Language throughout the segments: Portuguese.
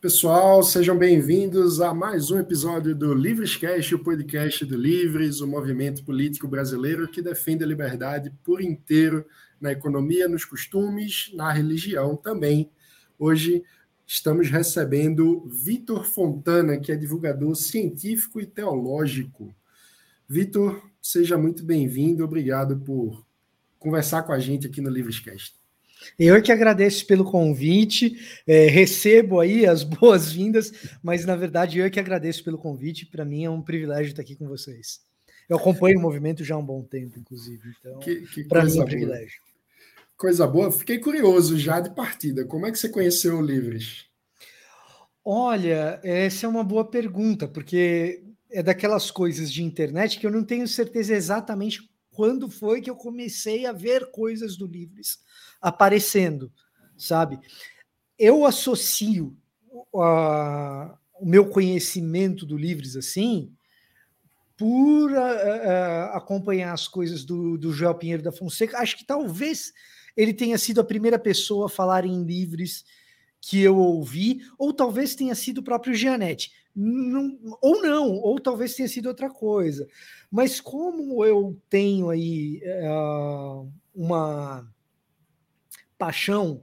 Pessoal, sejam bem-vindos a mais um episódio do Livrescast, o podcast do Livres, o movimento político brasileiro que defende a liberdade por inteiro na economia, nos costumes, na religião também. Hoje estamos recebendo Vitor Fontana, que é divulgador científico e teológico. Vitor, seja muito bem-vindo, obrigado por conversar com a gente aqui no Livrescast. Eu que agradeço pelo convite, é, recebo aí as boas-vindas, mas na verdade eu que agradeço pelo convite. Para mim é um privilégio estar aqui com vocês. Eu acompanho o movimento já há um bom tempo, inclusive. Então, para mim é um privilégio. Coisa boa. Fiquei curioso já de partida. Como é que você conheceu o Livres? Olha, essa é uma boa pergunta, porque é daquelas coisas de internet que eu não tenho certeza exatamente quando foi que eu comecei a ver coisas do Livres aparecendo, sabe? Eu associo a, o meu conhecimento do Livres assim por a, a, acompanhar as coisas do, do Joel Pinheiro da Fonseca. Acho que talvez ele tenha sido a primeira pessoa a falar em Livres que eu ouvi, ou talvez tenha sido o próprio Gianetti. Não, ou não, ou talvez tenha sido outra coisa. Mas como eu tenho aí uh, uma paixão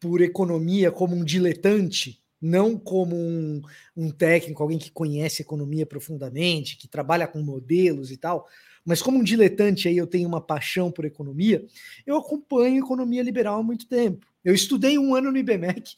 por economia como um diletante, não como um, um, técnico, alguém que conhece economia profundamente, que trabalha com modelos e tal, mas como um diletante aí eu tenho uma paixão por economia, eu acompanho economia liberal há muito tempo. Eu estudei um ano no IBMEC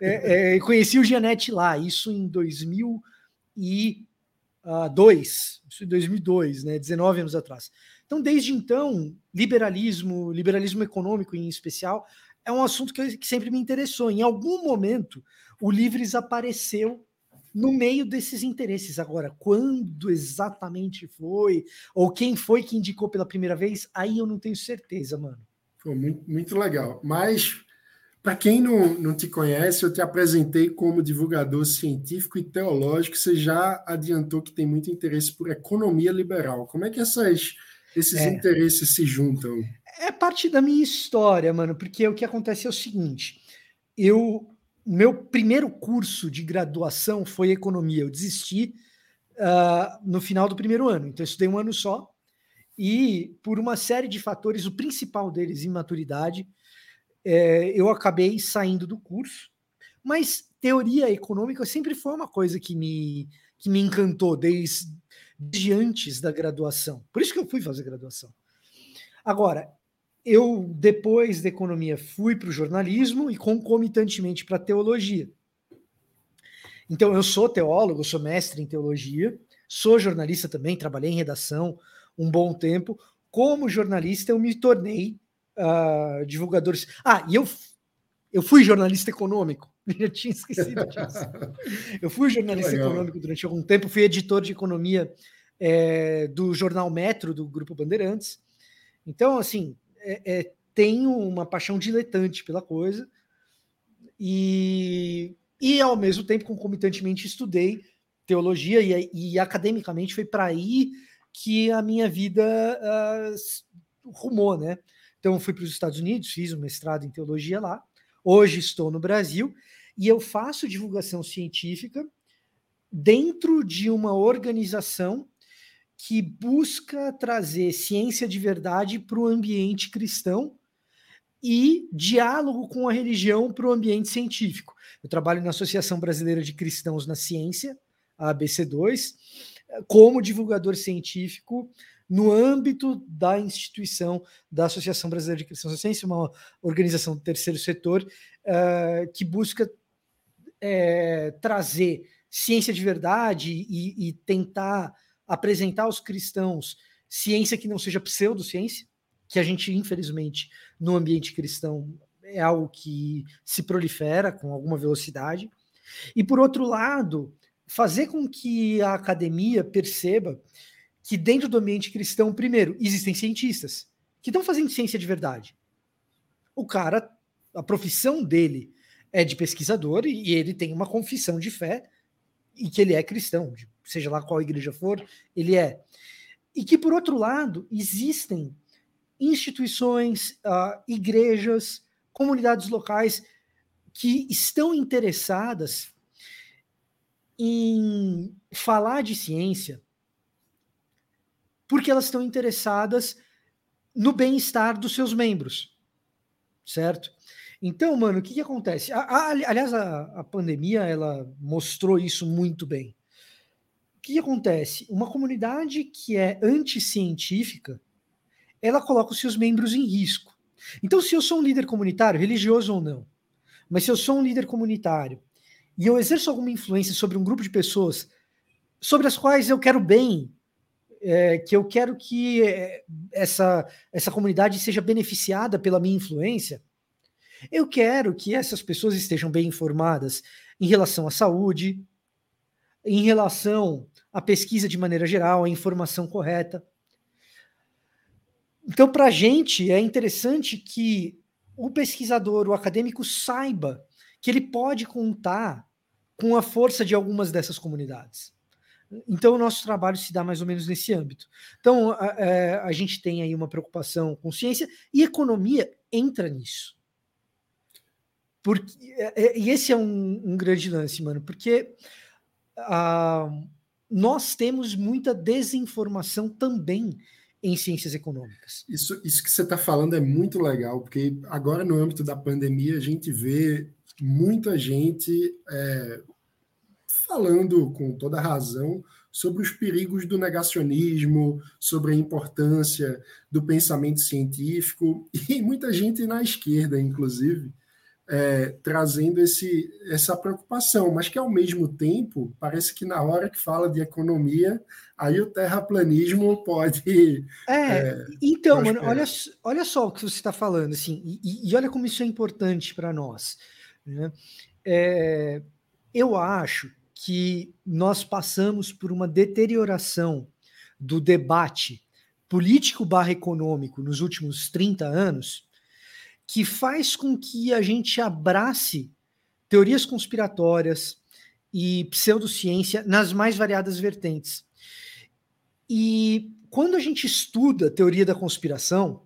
é, é, conheci o Gianetti lá, isso em 2002, isso em 2002, né, 19 anos atrás. Então, desde então, liberalismo, liberalismo econômico em especial, é um assunto que, que sempre me interessou. Em algum momento, o Livres apareceu no meio desses interesses. Agora, quando exatamente foi, ou quem foi que indicou pela primeira vez, aí eu não tenho certeza, mano. Foi muito, muito legal. Mas, para quem não, não te conhece, eu te apresentei como divulgador científico e teológico. Você já adiantou que tem muito interesse por economia liberal. Como é que essas esses é. interesses se juntam? É parte da minha história, mano, porque o que acontece é o seguinte: eu, meu primeiro curso de graduação foi economia. Eu desisti uh, no final do primeiro ano, então eu estudei um ano só. E por uma série de fatores, o principal deles, imaturidade, é, eu acabei saindo do curso. Mas teoria econômica sempre foi uma coisa que me, que me encantou desde de antes da graduação. Por isso que eu fui fazer graduação. Agora, eu, depois da economia, fui para o jornalismo e concomitantemente para a teologia. Então, eu sou teólogo, sou mestre em teologia, sou jornalista também, trabalhei em redação um bom tempo. Como jornalista, eu me tornei uh, divulgador. Ah, e eu, eu fui jornalista econômico. Já tinha esquecido disso. Eu fui jornalista econômico durante algum tempo, fui editor de economia é, do jornal Metro, do Grupo Bandeirantes. Então, assim, é, é, tenho uma paixão diletante pela coisa e, e ao mesmo tempo, concomitantemente, estudei teologia e, e academicamente foi para aí que a minha vida uh, rumou, né? Então, fui para os Estados Unidos, fiz um mestrado em teologia lá. Hoje estou no Brasil e eu faço divulgação científica dentro de uma organização que busca trazer ciência de verdade para o ambiente cristão e diálogo com a religião para o ambiente científico. Eu trabalho na Associação Brasileira de Cristãos na Ciência, a ABC2, como divulgador científico no âmbito da instituição da Associação Brasileira de Cristãos Ciência, uma organização do terceiro setor uh, que busca é, trazer ciência de verdade e, e, tentar apresentar aos cristãos ciência que não seja pseudociência, que a gente, infelizmente, no ambiente cristão é algo que se prolifera com alguma velocidade. E, por outro lado, fazer com que a academia perceba que dentro do ambiente cristão, primeiro, existem cientistas que estão fazendo ciência de verdade. O cara, a profissão dele é de pesquisador e ele tem uma confissão de fé e que ele é cristão, seja lá qual igreja for, ele é. E que, por outro lado, existem instituições, uh, igrejas, comunidades locais que estão interessadas em falar de ciência porque elas estão interessadas no bem-estar dos seus membros, certo? Então, mano, o que, que acontece? A, a, aliás, a, a, pandemia ela mostrou isso muito bem. O que, que acontece? Uma comunidade que é anticientífica, ela coloca os seus membros em risco. Então, se eu sou um líder comunitário, religioso ou não, mas se eu sou um líder comunitário e eu exerço alguma influência sobre um grupo de pessoas sobre as quais eu quero bem, é, que eu quero que é, essa, essa comunidade seja beneficiada pela minha influência, eu quero que essas pessoas estejam bem informadas em relação à saúde, em relação à pesquisa de maneira geral, à informação correta. Então, para a gente, é interessante que o pesquisador, o acadêmico, saiba que ele pode contar com a força de algumas dessas comunidades. Então, o nosso trabalho se dá mais ou menos nesse âmbito. Então, a, a, é, a gente tem aí uma preocupação com ciência e economia entra nisso. Porque, é, é, e esse é um, um grande lance, mano, porque uh, nós temos muita desinformação também em ciências econômicas. Isso, isso que você está falando é muito legal, porque agora no âmbito da pandemia a gente vê muita gente é, falando com toda razão sobre os perigos do negacionismo, sobre a importância do pensamento científico, e muita gente na esquerda, inclusive, é, trazendo esse, essa preocupação, mas que ao mesmo tempo parece que na hora que fala de economia, aí o terraplanismo pode. É, é então, mano, olha, olha só o que você está falando, assim, e, e, olha como isso é importante para nós. Né? É, eu acho que nós passamos por uma deterioração do debate político barra econômico nos últimos 30 anos que faz com que a gente abrace teorias conspiratórias e pseudociência nas mais variadas vertentes. E quando a gente estuda teoria da conspiração,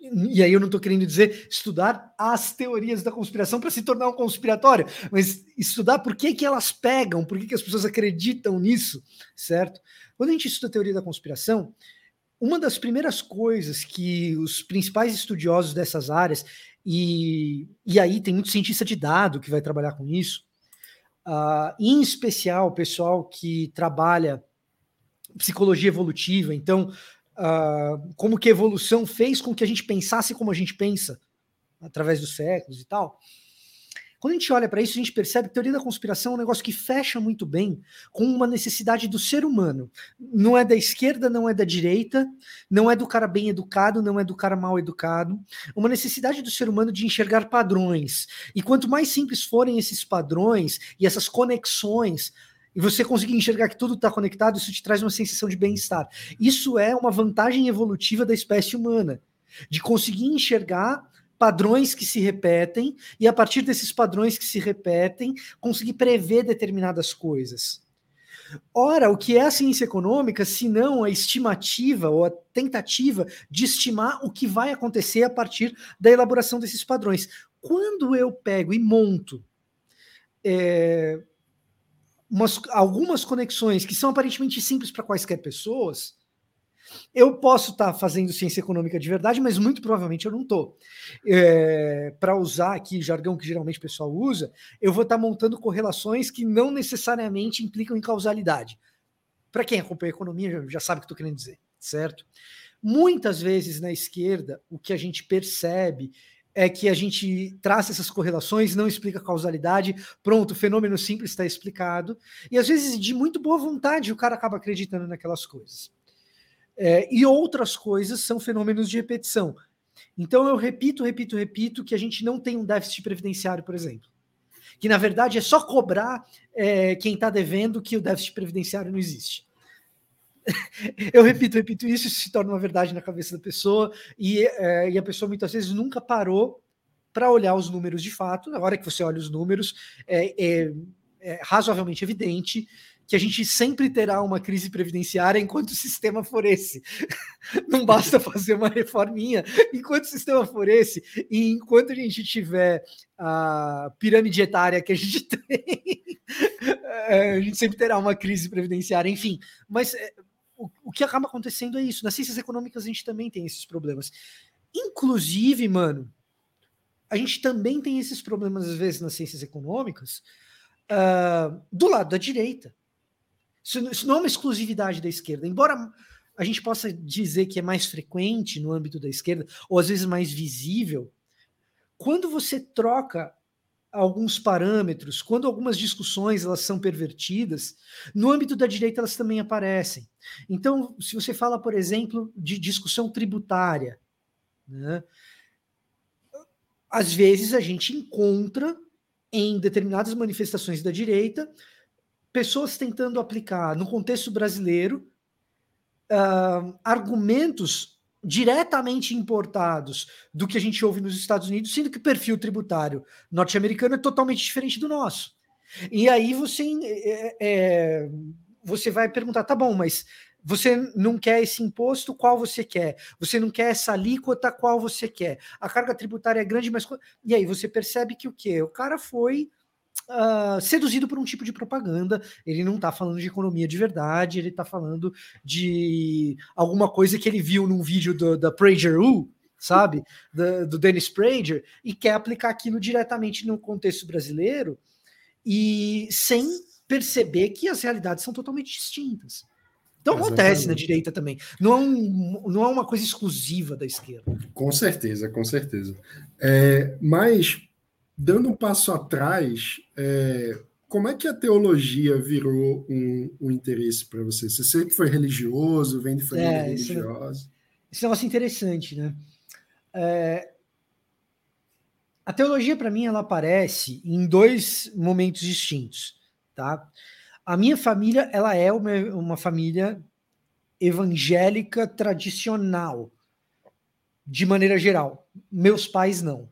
e aí eu não estou querendo dizer estudar as teorias da conspiração para se tornar um conspiratório, mas estudar por que, que elas pegam, por que, que as pessoas acreditam nisso, certo? Quando a gente estuda a teoria da conspiração, uma das primeiras coisas que os principais estudiosos dessas áreas, e, e aí tem muito cientista de dado que vai trabalhar com isso, uh, em especial o pessoal que trabalha psicologia evolutiva, então, uh, como que a evolução fez com que a gente pensasse como a gente pensa através dos séculos e tal. Quando a gente olha para isso, a gente percebe que a teoria da conspiração é um negócio que fecha muito bem com uma necessidade do ser humano. Não é da esquerda, não é da direita, não é do cara bem educado, não é do cara mal educado. Uma necessidade do ser humano de enxergar padrões. E quanto mais simples forem esses padrões e essas conexões, e você conseguir enxergar que tudo está conectado, isso te traz uma sensação de bem-estar. Isso é uma vantagem evolutiva da espécie humana, de conseguir enxergar padrões que se repetem e a partir desses padrões que se repetem, conseguir prever determinadas coisas. Ora, o que é a ciência econômica, se não a estimativa ou a tentativa de estimar o que vai acontecer a partir da elaboração desses padrões? Quando eu pego e monto é, umas, algumas conexões que são aparentemente simples para quaisquer pessoas, eu posso estar tá fazendo ciência econômica de verdade, mas muito provavelmente eu não estou. É, Para usar aqui jargão que geralmente o pessoal usa, eu vou estar tá montando correlações que não necessariamente implicam em causalidade. Para quem acompanha economia já, já sabe o que estou querendo dizer, certo? Muitas vezes na esquerda, o que a gente percebe é que a gente traça essas correlações, não explica causalidade, pronto, o fenômeno simples está explicado, e às vezes de muito boa vontade o cara acaba acreditando naquelas coisas. É, e outras coisas são fenômenos de repetição. Então eu repito, repito, repito que a gente não tem um déficit previdenciário, por exemplo. Que na verdade é só cobrar é, quem está devendo que o déficit previdenciário não existe. eu repito, repito isso, se torna uma verdade na cabeça da pessoa, e, é, e a pessoa muitas vezes nunca parou para olhar os números de fato. Na hora que você olha os números, é, é, é razoavelmente evidente que a gente sempre terá uma crise previdenciária enquanto o sistema for esse. Não basta fazer uma reforminha enquanto o sistema for esse, e enquanto a gente tiver a pirâmide etária que a gente tem, é, a gente sempre terá uma crise previdenciária, enfim. Mas é, o, que acaba acontecendo é isso. Nas ciências econômicas a gente também tem esses problemas. Inclusive, mano, a gente também tem esses problemas, às vezes, nas ciências econômicas, uh, do lado da direita. Isso, não é uma exclusividade da esquerda. Embora a gente possa dizer que é mais frequente no âmbito da esquerda, ou às vezes mais visível, quando você troca alguns parâmetros, quando algumas discussões elas são pervertidas, no âmbito da direita elas também aparecem. Então, se você fala, por exemplo, de discussão tributária, né, às vezes a gente encontra em determinadas manifestações da direita pessoas tentando aplicar no contexto brasileiro uh, argumentos diretamente importados do que a gente ouve nos Estados Unidos, sendo que o perfil tributário norte-americano é totalmente diferente do nosso. E aí você, é, é, você vai perguntar, tá bom, mas você não quer esse imposto, qual você quer? Você não quer essa alíquota, qual você quer? A carga tributária é grande, mas. E aí você percebe que o quê? O cara foi uh, seduzido por um tipo de propaganda. Ele não está falando de economia de verdade, ele está falando de alguma coisa que ele viu num vídeo do, da Prager U, sabe? Do, do Dennis Prager, e quer aplicar aquilo diretamente no contexto brasileiro e sem perceber que as realidades são totalmente distintas. Então Exatamente. acontece na direita também. Não é, um, não é uma coisa exclusiva da esquerda. Com certeza, com certeza. É, mas, dando um passo atrás, é, como é que a teologia virou um, um interesse para você? Você sempre foi religioso, vem de família é, religiosa? Isso, isso é um negócio interessante, né? É, a teologia, para mim, ela aparece em dois momentos distintos, tá? A minha família, ela é uma, uma família evangélica tradicional, de maneira geral. Meus pais não.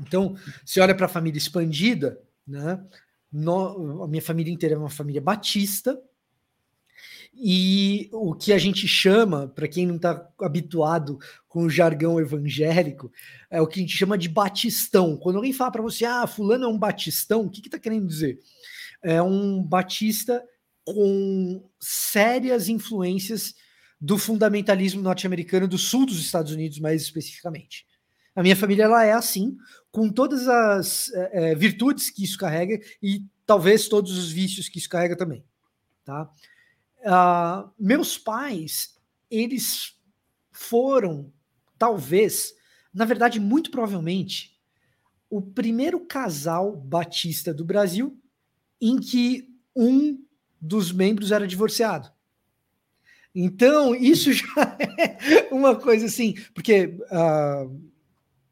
Então, se olha para a família expandida, né? No, a minha família inteira é uma família batista, e o que a gente chama, para quem não está habituado com o jargão evangélico, é o que a gente chama de batistão. Quando alguém fala para você, ah, fulano é um batistão, o que está que querendo dizer? é um batista com sérias influências do fundamentalismo norte-americano do sul dos Estados Unidos, mais especificamente. A minha família ela é assim, com todas as é, virtudes que isso carrega e talvez todos os vícios que isso carrega também. Tá? Uh, meus pais, eles foram, talvez, na verdade, muito provavelmente, o primeiro casal batista do Brasil em que um dos membros era divorciado. Então, isso já é uma coisa assim, porque uh,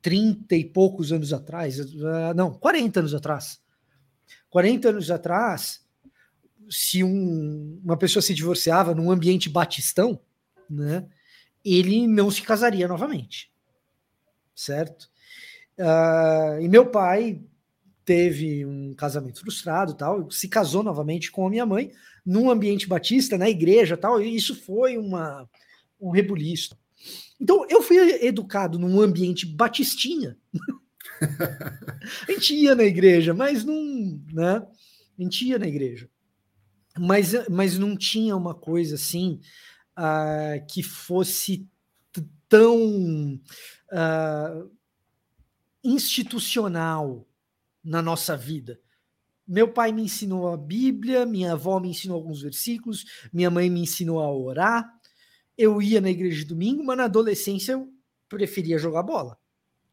30 e poucos anos atrás, uh, não, 40 anos atrás, 40 anos atrás, se um, uma pessoa se divorciava num ambiente batistão, né, ele não se casaria novamente, certo? Uh, e meu pai teve um casamento frustrado tal, se casou novamente com a minha mãe num ambiente batista, na igreja tal, e isso foi uma, um rebuliço. Então eu fui educado num ambiente batistinha. a gente ia na igreja, mas não, né? A gente ia na igreja. Mas, mas não tinha uma coisa assim uh, que fosse tão uh, institucional na nossa vida. Meu pai me ensinou a Bíblia, minha avó me ensinou alguns versículos, minha mãe me ensinou a orar. Eu ia na igreja de domingo, mas na adolescência eu preferia jogar bola.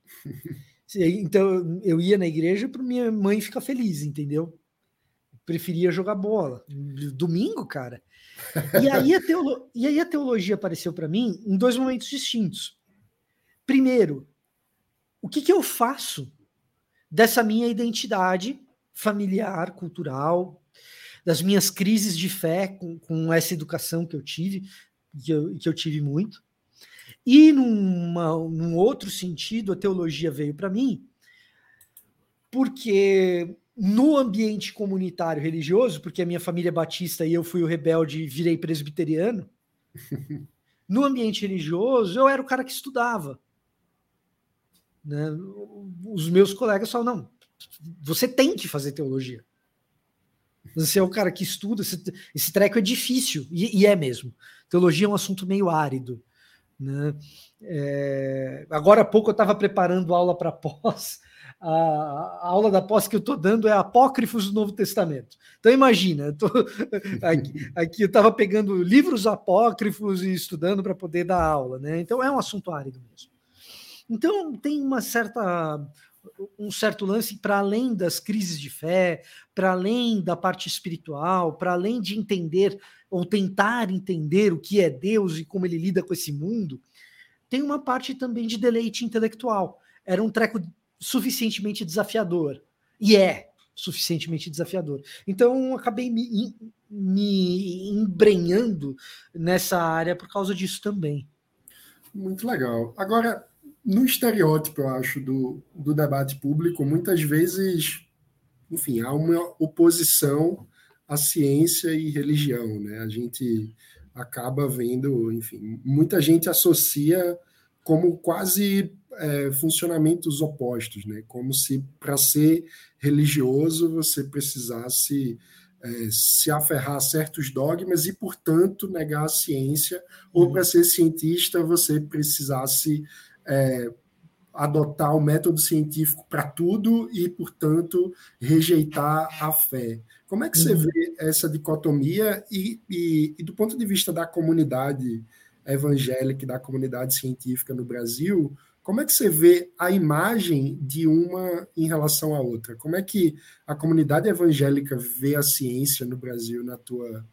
Então eu ia na igreja para minha mãe ficar feliz, entendeu? preferia jogar bola. Domingo, cara. E aí a, teolo... e aí a teologia apareceu para mim em dois momentos distintos. Primeiro, o que, que eu faço dessa minha identidade familiar, cultural, das minhas crises de fé com, com essa educação que eu tive, que eu, que eu tive muito. E numa, num outro sentido, a teologia veio para mim porque no ambiente comunitário religioso, porque a minha família é batista e eu fui o rebelde e virei presbiteriano, no ambiente religioso eu era o cara que estudava. Né? Os meus colegas falam, não, você tem que fazer teologia. Você é o cara que estuda, esse, esse treco é difícil, e, e, é mesmo. Teologia é um assunto meio árido. Né? É, agora há pouco eu estava preparando aula para pós, a, a, aula da pós que eu estou dando é Apócrifos do Novo Testamento. Então imagina, eu tô, aqui, aqui, eu estava pegando livros apócrifos e estudando para poder dar aula, né? Então é um assunto árido mesmo. Então tem uma certa um certo lance para além das crises de fé, para além da parte espiritual, para além de entender ou tentar entender o que é Deus e como ele lida com esse mundo, tem uma parte também de deleite intelectual. Era um treco suficientemente desafiador. E é suficientemente desafiador. Então, acabei me, me embrenhando nessa área por causa disso também. Muito legal. Agora, no estereótipo, eu acho, do, do debate público, muitas vezes, enfim, há uma oposição à ciência e religião, né? A gente acaba vendo, enfim, muita gente associa como quase é, funcionamentos opostos, né? Como se para ser religioso você precisasse é, se aferrar a certos dogmas e, portanto, negar a ciência, ou uhum. para ser cientista você precisasse é, adotar o método científico para tudo e, portanto, rejeitar a fé. Como é que você uhum. vê essa dicotomia e, e, e, do ponto de vista da comunidade evangélica e da comunidade científica no Brasil, como é que você vê a imagem de uma em relação à outra? Como é que a comunidade evangélica vê a ciência no Brasil na tua,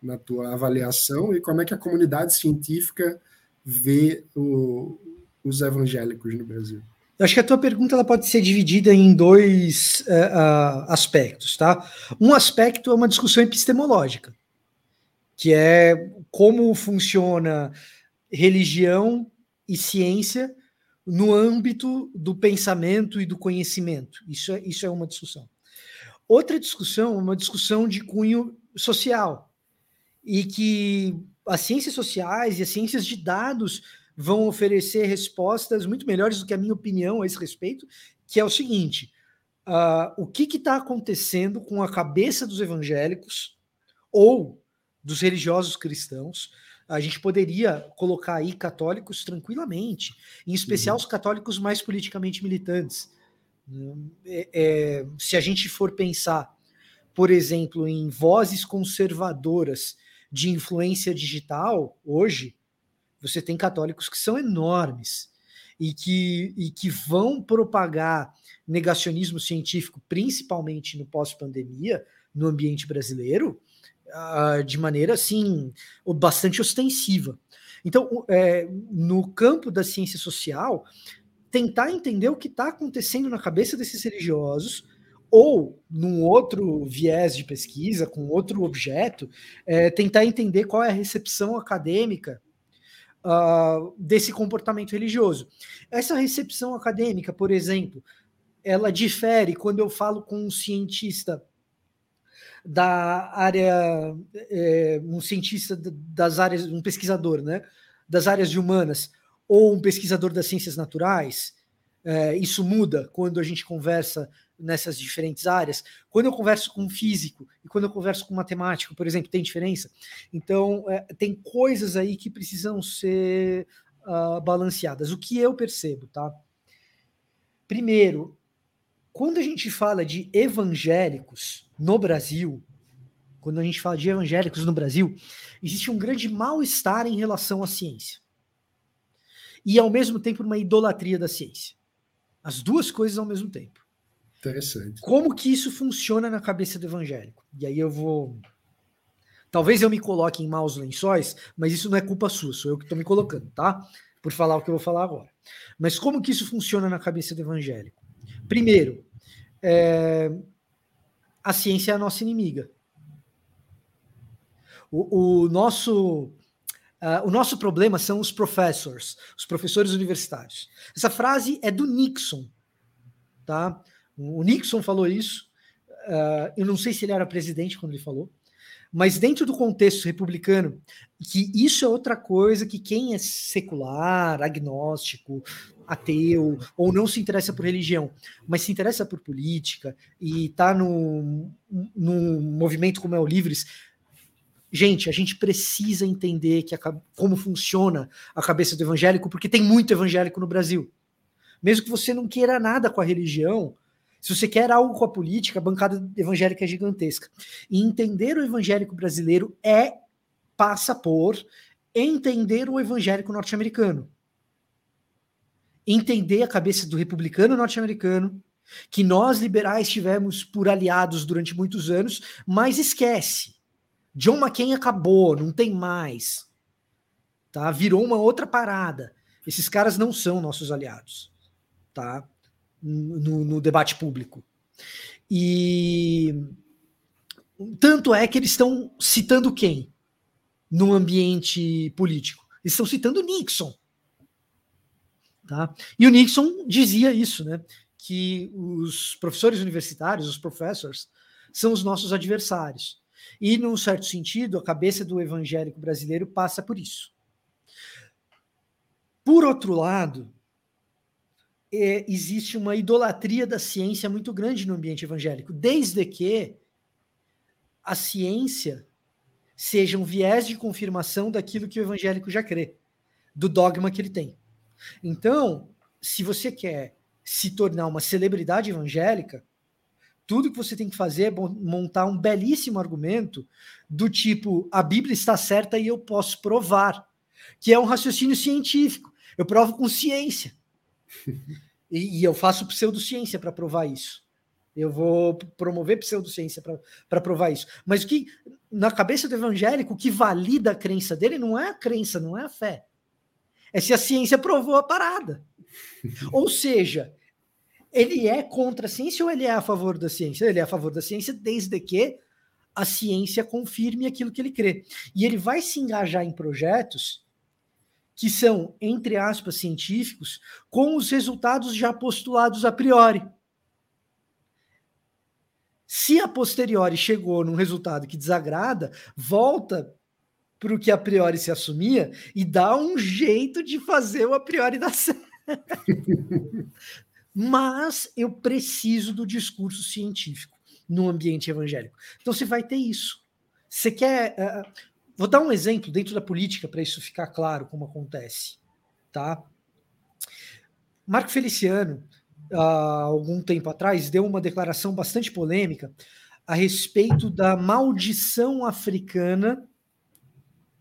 na tua avaliação e como é que a comunidade científica vê o, os evangélicos no Brasil? Eu acho que a tua pergunta ela pode ser dividida em dois uh, uh, aspectos, tá? Um aspecto é uma discussão epistemológica, que é como funciona religião e ciência no âmbito do pensamento e do conhecimento. Isso é, isso é uma discussão. Outra discussão é uma discussão de cunho social, e que as ciências sociais e as ciências de dados vão oferecer respostas muito melhores do que a minha opinião a esse respeito, que é o seguinte: uh, o que está acontecendo com a cabeça dos evangélicos ou dos religiosos cristãos? A gente poderia colocar aí católicos tranquilamente, em especial uhum. os católicos mais politicamente militantes. É, é, se a gente for pensar, por exemplo, em vozes conservadoras de influência digital, hoje, você tem católicos que são enormes e que, e que vão propagar negacionismo científico, principalmente no pós-pandemia, no ambiente brasileiro, uh, de maneira assim, bastante ostensiva. Então, é, no campo da ciência social, tentar entender o que está acontecendo na cabeça desses religiosos, ou num outro viés de pesquisa, com outro objeto, é, tentar entender qual é a recepção acadêmica uh, desse comportamento religioso. Essa recepção acadêmica, por exemplo, ela difere quando eu falo com um cientista da área, é, um cientista das áreas, um pesquisador, né, das áreas humanas, ou um pesquisador das ciências naturais. É, isso muda quando a gente conversa nessas diferentes áreas. Quando eu converso com físico e quando eu converso com matemático, por exemplo, tem diferença? Então, é, tem coisas aí que precisam ser uh, balanceadas. O que eu percebo, tá? Primeiro, quando a gente fala de evangélicos no Brasil, quando a gente fala de evangélicos no Brasil, existe um grande mal-estar em relação à ciência. E, ao mesmo tempo, uma idolatria da ciência. As duas coisas ao mesmo tempo. Interessante. Como que isso funciona na cabeça do evangélico? E aí eu vou. Talvez eu me coloque em maus lençóis, mas isso não é culpa sua, sou eu que estou me colocando, tá? Por falar o que eu vou falar agora. Mas como que isso funciona na cabeça do evangélico? Primeiro, é... a ciência é a nossa inimiga. O, o nosso. Uh, o nosso problema são os professors, os professores universitários. Essa frase é do Nixon, tá? O Nixon falou isso uh, eu não sei se ele era presidente quando ele falou, mas dentro do contexto republicano, que isso é outra coisa que quem é secular, agnóstico, ateu, ou não se interessa por religião, mas se interessa por política e está num, num movimento como é o Livres, gente, a gente precisa entender que a, como funciona a cabeça do evangélico, porque tem muito evangélico no Brasil. Mesmo que você não queira nada com a religião, se você quer algo com a política, a bancada evangélica é gigantesca. E entender o evangélico brasileiro é passa por entender o evangélico norte-americano. Entender a cabeça do republicano norte-americano, que nós liberais tivemos por aliados durante muitos anos, mas esquece. John McCain acabou, não tem mais. Tá? Virou uma outra parada. Esses caras não são nossos aliados. Tá? no, no debate público. E tanto é que eles estão citando quem no ambiente político? Eles estão citando Nixon. Tá? E o Nixon dizia isso, né? Que os professores universitários, os professors, são os nossos adversários. E, num certo sentido, a cabeça do evangélico brasileiro passa por isso. Por outro lado, é, existe uma idolatria da ciência muito grande no ambiente evangélico, desde que a ciência seja um viés de confirmação daquilo que o evangélico já crê, do dogma que ele tem. Então, se você quer se tornar uma celebridade evangélica, tudo que você tem que fazer é montar um belíssimo argumento do tipo: a Bíblia está certa e eu posso provar, que é um raciocínio científico. Eu provo com ciência. E, e eu faço pseudociência para provar isso. Eu vou promover pseudociência para provar isso. Mas o que, na cabeça do evangélico, o que valida a crença dele não é a crença, não é a fé. É se a ciência provou a parada. ou seja, ele é contra a ciência ou ele é a favor da ciência? Ele é a favor da ciência desde que a ciência confirme aquilo que ele crê. E ele vai se engajar em projetos que são, entre aspas, científicos, com os resultados já postulados a priori. Se a posteriori chegou num resultado que desagrada, volta para o que a priori se assumia e dá um jeito de fazer o a priori dar certo. Mas eu preciso do discurso científico no ambiente evangélico. Então você vai ter isso. Você quer. Uh, Vou dar um exemplo dentro da política para isso ficar claro como acontece, tá? Marco Feliciano, há algum tempo atrás, deu uma declaração bastante polêmica a respeito da maldição africana,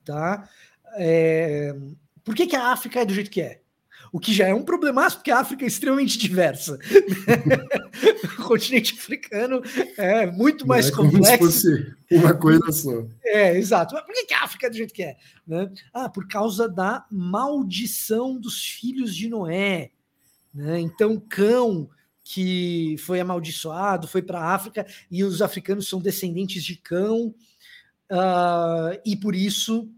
tá? É, por que, que a África é do jeito que é? O que já é um problemaço, porque a África é extremamente diversa. o continente africano é muito mais é complexo. Como se fosse uma coisa só. É, exato. Mas por que a África é do jeito que é? Né? Ah, por causa da maldição dos filhos de Noé. Né? Então, cão que foi amaldiçoado, foi para a África, e os africanos são descendentes de cão, uh, e por isso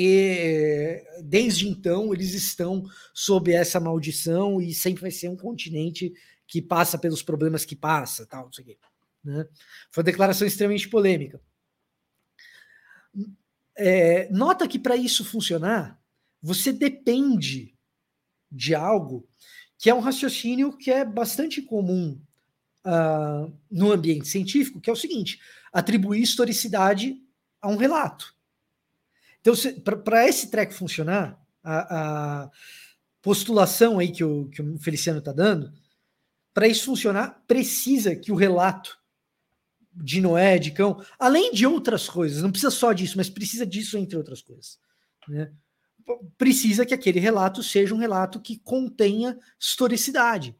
e desde então eles estão sob essa maldição e sempre vai ser um continente que passa pelos problemas que passa, tal, não sei o quê. Né? Foi uma declaração extremamente polêmica. É, nota que para isso funcionar, você depende de algo que é um raciocínio que é bastante comum uh, no ambiente científico, que é o seguinte: atribuir historicidade a um relato. Então, para esse treco funcionar, a, a, postulação aí que o, que o Feliciano está dando, para isso funcionar, precisa que o relato de Noé, de cão, além de outras coisas, não precisa só disso, mas precisa disso entre outras coisas. Né? Precisa que aquele relato seja um relato que contenha historicidade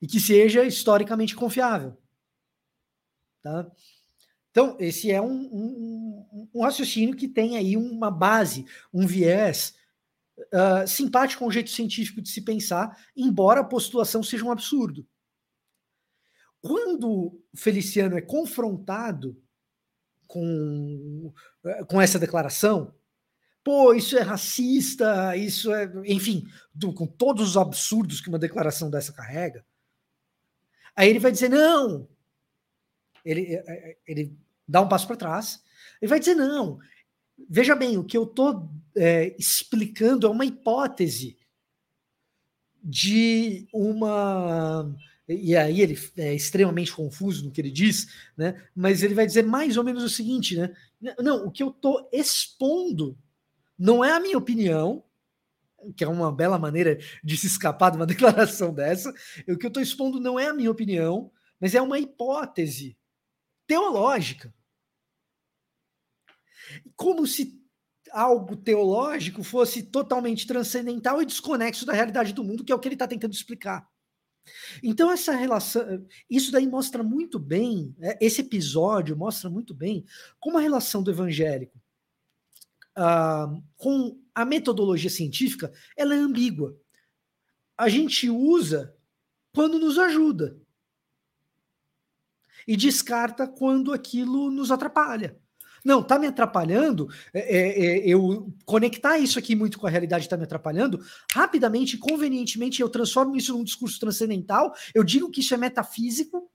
e que seja historicamente confiável. Tá? Então, esse é um, um, um, raciocínio que tem aí uma base, um viés uh, simpático com o jeito científico de se pensar, embora a postulação seja um absurdo. Quando Feliciano é confrontado com, com essa declaração, pô, isso é racista, isso é. Enfim, do, com todos os absurdos que uma declaração dessa carrega, aí ele vai dizer: não, ele, ele dá um passo para trás, ele vai dizer: não, veja bem, o que eu estou é, explicando é uma hipótese de uma. E aí ele é extremamente confuso no que ele diz, né? Mas ele vai dizer mais ou menos o seguinte, né? Não, o que eu estou expondo não é a minha opinião, que é uma bela maneira de se escapar de uma declaração dessa. O que eu estou expondo não é a minha opinião, mas é uma hipótese teológica. Como se algo teológico fosse totalmente transcendental e desconexo da realidade do mundo, que é o que ele está tentando explicar. Então, essa relação, isso daí mostra muito bem, né, esse episódio mostra muito bem como a relação do evangélico uh, com a metodologia científica ela é ambígua. A gente usa quando nos ajuda e descarta quando aquilo nos atrapalha. Não, tá me atrapalhando. É, é, é, eu conectar isso aqui muito com a realidade está me atrapalhando. Rapidamente, convenientemente, eu transformo isso num discurso transcendental. Eu digo que isso é metafísico,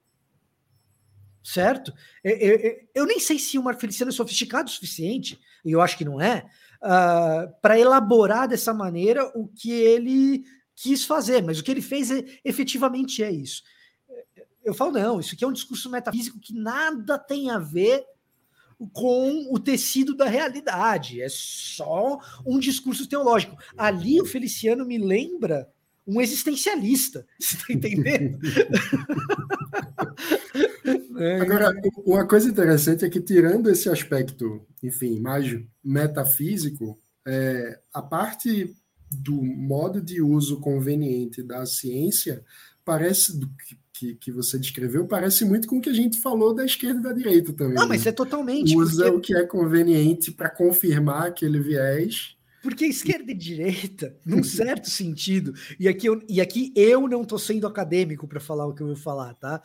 certo? É, é, é eu nem sei se o Marco Feliciano é sofisticado o suficiente, e eu acho que não é, uh, ah, para elaborar dessa maneira o que ele quis fazer, mas o que ele fez efetivamente é isso. Eu falo, não, isso aqui é um discurso metafísico que nada tem a ver com o tecido da realidade, é só um discurso teológico. Ali o Feliciano me lembra um existencialista, você está entendendo? Agora, uma coisa interessante é que, tirando esse aspecto, enfim, mais metafísico, é, a parte do modo de uso conveniente da ciência parece, do que que, você descreveu parece muito com o que a gente falou da esquerda e da direita também. Não, mas né? é totalmente. Usa porque... o que é conveniente para confirmar aquele viés. Porque esquerda e direita, num certo sentido, e aqui eu, e aqui eu não estou sendo acadêmico para falar o que eu vou falar, tá?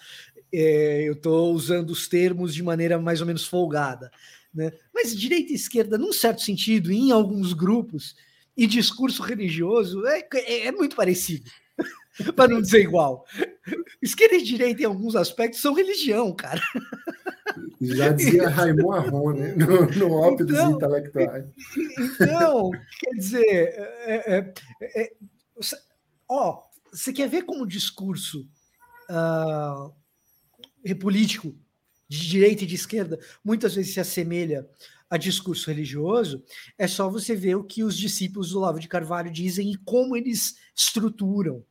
É, eu estou usando os termos de maneira mais ou menos folgada. Né? Mas direita e esquerda, num certo sentido, em alguns grupos, e discurso religioso é, é, é muito parecido. para não dizer igual. Esquerda e direita, em alguns aspectos, são religião, cara. Já dizia Raimon Arron, né? No, no então, dos intelectuais. Então, quer dizer, é, é, é, ó, você quer ver como o discurso uh, político de direita e de esquerda muitas vezes se assemelha a discurso religioso, é só você ver o que os discípulos do Lavo de Carvalho dizem e como eles estruturam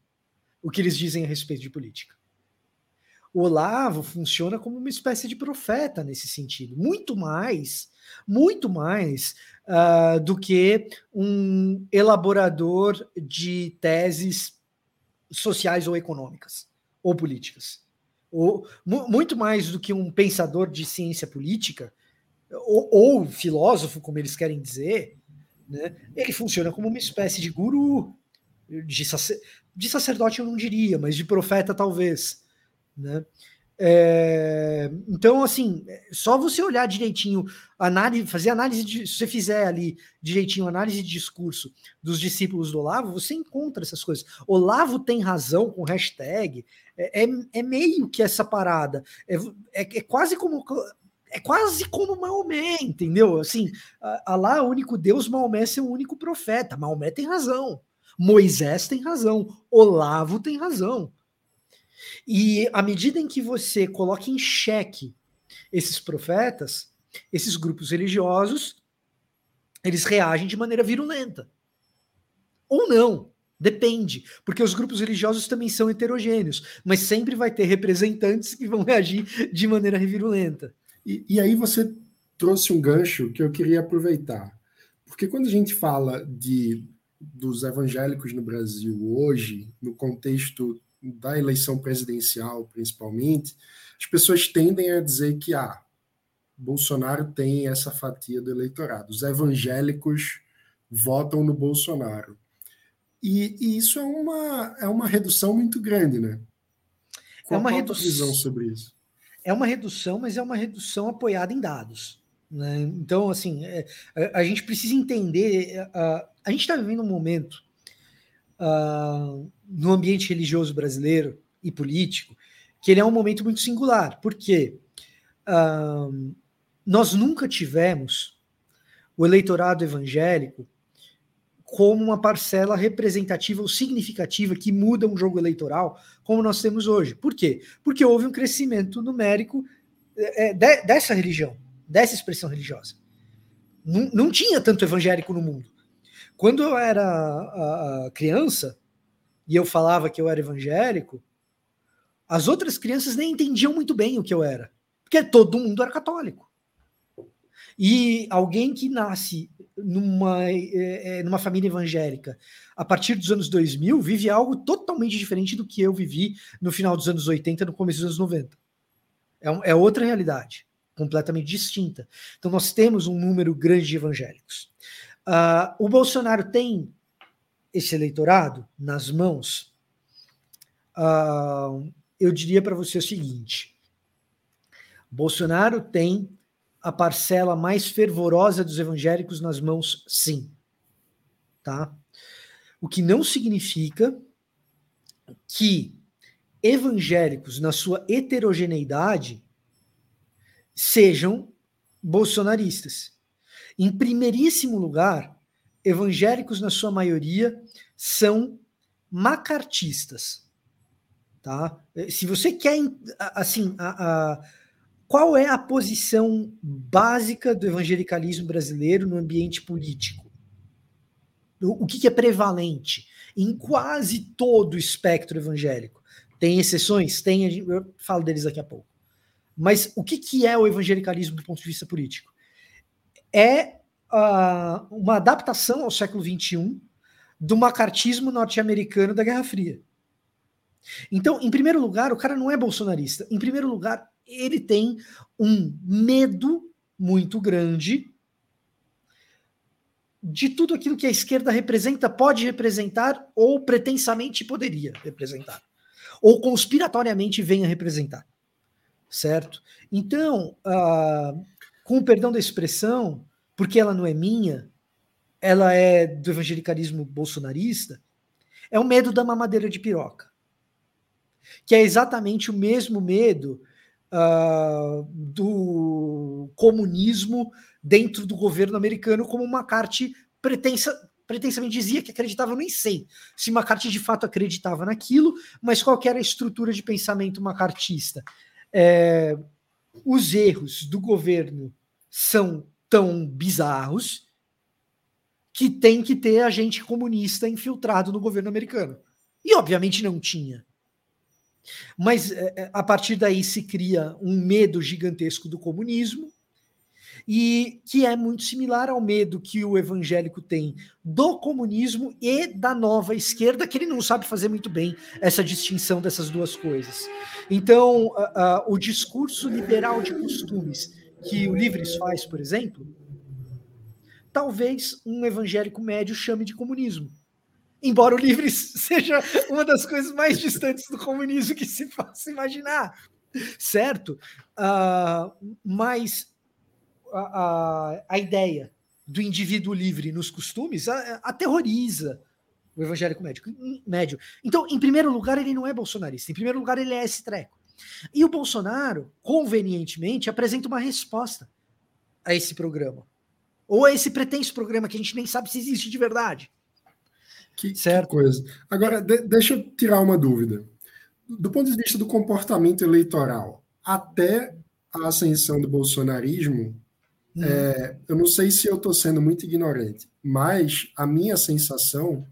o que eles dizem a respeito de política. O Olavo funciona como uma espécie de profeta nesse sentido, muito mais, muito mais uh, do que um elaborador de teses sociais ou econômicas ou políticas. Ou, muito mais do que um pensador de ciência política, ou, ou filósofo, como eles querem dizer, né? ele funciona como uma espécie de guru, de, de sacerdote eu não diria, mas de profeta talvez, né? É, então, assim, só você olhar direitinho, análise, fazer análise de, se você fizer ali direitinho análise de discurso dos discípulos do Olavo, você encontra essas coisas. Olavo tem razão com hashtag, é, é, é meio que essa parada, é, é, é quase como é quase como Maomé, entendeu? Assim, Alá é o único Deus, Maomé é o único profeta. Maomé tem razão. Moisés tem razão, Olavo tem razão. E à medida em que você coloca em xeque esses profetas, esses grupos religiosos, eles reagem de maneira virulenta. Ou não, depende, porque os grupos religiosos também são heterogêneos, mas sempre vai ter representantes que vão reagir de maneira virulenta. E, e aí você trouxe um gancho que eu queria aproveitar. Porque quando a gente fala de dos evangélicos no Brasil hoje, no contexto da eleição presidencial, principalmente, as pessoas tendem a dizer que ah, Bolsonaro tem essa fatia do eleitorado. Os evangélicos votam no Bolsonaro. E, e isso é uma, é uma redução muito grande, né? Qual é uma redução visão sobre isso? É uma redução, mas é uma redução apoiada em dados. Né? Então, assim, é, a, a, gente precisa entender. Uh, a gente está vivendo um momento uh, no ambiente religioso brasileiro e político que ele é um momento muito singular. Por quê? uh, nós nunca tivemos o eleitorado evangélico como uma parcela representativa ou significativa que muda um jogo eleitoral como nós temos hoje. Por quê? Porque houve um crescimento numérico é, de, dessa religião, dessa expressão religiosa. Não, tinha tanto evangélico no mundo. Quando eu era criança e eu falava que eu era evangélico, as outras crianças nem entendiam muito bem o que eu era, porque todo mundo era católico. E alguém que nasce numa, é, numa família evangélica a partir dos anos 2000 vive algo totalmente diferente do que eu vivi no final dos anos 80, no começo dos anos 90. É, é outra realidade, completamente distinta. Então, nós temos um número grande de evangélicos. Uh, o Bolsonaro tem esse eleitorado nas mãos. Uh, eu diria para você o seguinte: Bolsonaro tem a parcela mais fervorosa dos evangélicos nas mãos, sim. Tá? O que não significa que evangélicos, na sua heterogeneidade, sejam bolsonaristas. Em primeiríssimo lugar, evangélicos, na sua maioria, são macartistas. Tá? Se você quer, assim, a, a qual é a posição básica do evangelicalismo brasileiro no ambiente político? O, que, que é prevalente em quase todo o espectro evangélico? Tem exceções? Tem, eu falo deles daqui a pouco. Mas o que, que é o evangelicalismo do ponto de vista político? É uh, uma adaptação ao século XXI do macartismo norte-americano da Guerra Fria. Então, em primeiro lugar, o cara não é bolsonarista. Em primeiro lugar, ele tem um medo muito grande de tudo aquilo que a esquerda representa, pode representar ou pretensamente poderia representar, ou conspiratoriamente venha representar, certo? Então, uh, com o perdão da expressão, porque ela não é minha, ela é do evangelicalismo bolsonarista, é o medo da mamadeira de piroca, que é exatamente o mesmo medo uh, do comunismo dentro do governo americano, como McCarthy pretensa, pretensamente dizia que acreditava, eu nem sei se McCarthy de fato acreditava naquilo, mas qual era a estrutura de pensamento macartista? É, os erros do governo são tão bizarros que tem que ter agente comunista infiltrado no governo americano. E obviamente não tinha. Mas é, é, a partir daí se cria um medo gigantesco do comunismo, e que é muito similar ao medo que o evangélico tem do comunismo e da nova esquerda, que ele não sabe fazer muito bem essa distinção dessas duas coisas. Então, uh, uh, o discurso liberal de costumes que o Livres faz, por exemplo, talvez um evangélico médio chame de comunismo embora o livre seja uma das coisas mais distantes do comunismo que se possa imaginar, certo? Uh, mas a, a, a, ideia do indivíduo livre nos costumes aterroriza o evangélico médio, médio. Então, em primeiro lugar, ele não é bolsonarista. Em primeiro lugar, ele é esse treco. E o Bolsonaro, convenientemente, apresenta uma resposta a esse programa. Ou a esse pretenso programa que a gente nem sabe se existe de verdade. Que, certo. Que coisa. Agora, de, deixa eu tirar uma dúvida. Do ponto de vista do comportamento eleitoral, até a ascensão do bolsonarismo, hum. é, eu não sei se eu estou sendo muito ignorante, mas a minha sensação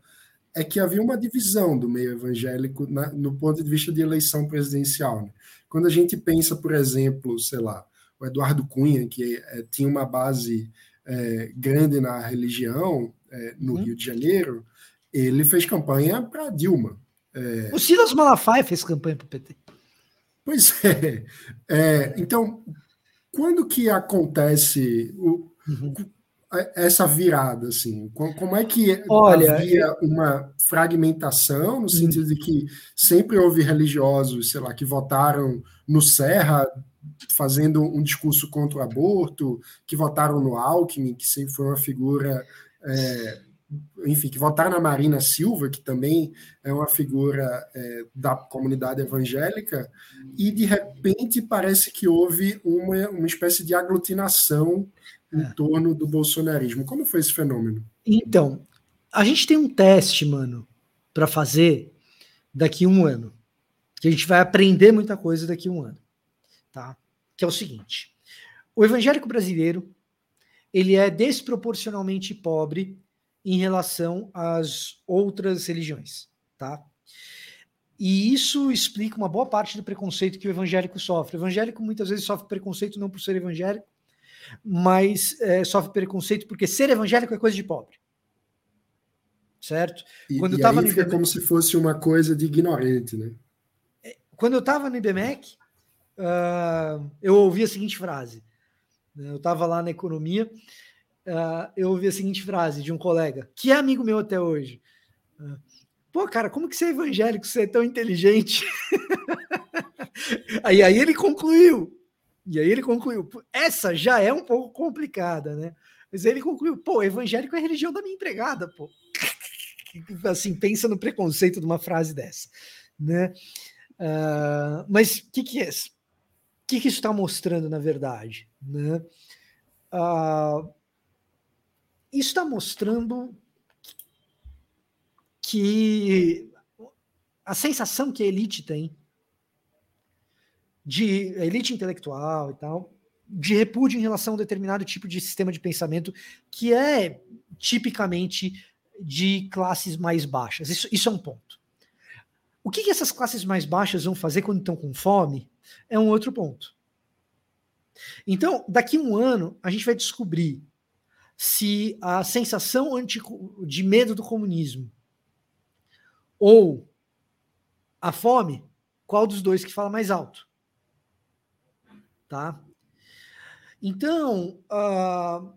é que havia uma divisão do meio evangélico na, no ponto de vista de eleição presidencial. Né? Quando a gente pensa, por exemplo, sei lá, o Eduardo Cunha, que é, tinha uma base é, grande na religião é, no hum. Rio de Janeiro, ele fez campanha para Dilma. É... O Silas Malafaia fez campanha para o PT. Pois é. é. Então, quando que acontece o, uhum. essa virada? Assim? Como é que Olha, havia uma fragmentação, no sentido de que sempre houve religiosos, sei lá, que votaram no Serra fazendo um discurso contra o aborto, que votaram no Alckmin, que sempre foi uma figura é, enfim, que votaram na Marina Silva, que também é uma figura é, da comunidade evangélica, e de repente parece que houve uma, uma espécie de aglutinação em é. torno do bolsonarismo. Como foi esse fenômeno? Então, a gente tem um teste, mano, para fazer daqui a um ano, que a gente vai aprender muita coisa daqui a um ano, tá? Que é o seguinte: o evangélico brasileiro ele é desproporcionalmente pobre em relação às outras religiões, tá? E isso explica uma boa parte do preconceito que o evangélico sofre. O evangélico muitas vezes sofre preconceito não por ser evangélico, mas é, sofre preconceito porque ser evangélico é coisa de pobre. Certo? E, Quando e tava aí fica IBMEC, como se fosse uma coisa de ignorante, né? É, quando eu estava no IBMEC, uh, eu ouvi a seguinte frase. Né? Eu estava lá na economia uh, eu ouvi a seguinte frase de um colega, que é amigo meu até hoje. Uh, Pô, cara, como que você é evangélico, você é tão inteligente? aí, aí ele concluiu. E aí ele concluiu. Essa já é um pouco complicada, né? Mas ele concluiu, pô, evangélico é a religião da minha empregada, pô. assim, pensa no preconceito de uma frase dessa, né? Uh, mas o que que é? O que que isso está mostrando, na verdade, né? Uh, isso está mostrando que a sensação que a elite tem de a elite intelectual e tal, de repúdio em relação a um determinado tipo de sistema de pensamento que é tipicamente de classes mais baixas. Isso, isso é um ponto. O que, que essas classes mais baixas vão fazer quando estão com fome é um outro ponto. Então, daqui um ano, a gente vai descobrir se a sensação de medo do comunismo ou a fome, qual dos dois que fala mais alto? Tá? Então, uh,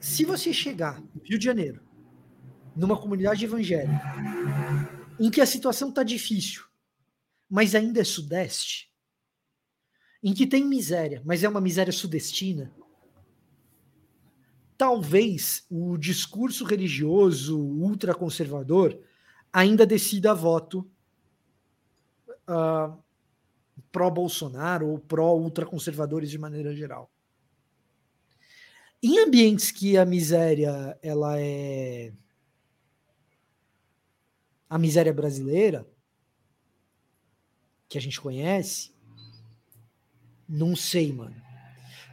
se você chegar no Rio de Janeiro, numa comunidade evangélica, em que a situação está difícil, mas ainda é sudeste, em que tem miséria, mas é uma miséria sudestina, talvez o discurso religioso ultraconservador ainda decida voto uh, pró-Bolsonaro ou pró-ultraconservadores de maneira geral. Em ambientes que a miséria ela é a miséria brasileira que a gente conhece, não sei, mano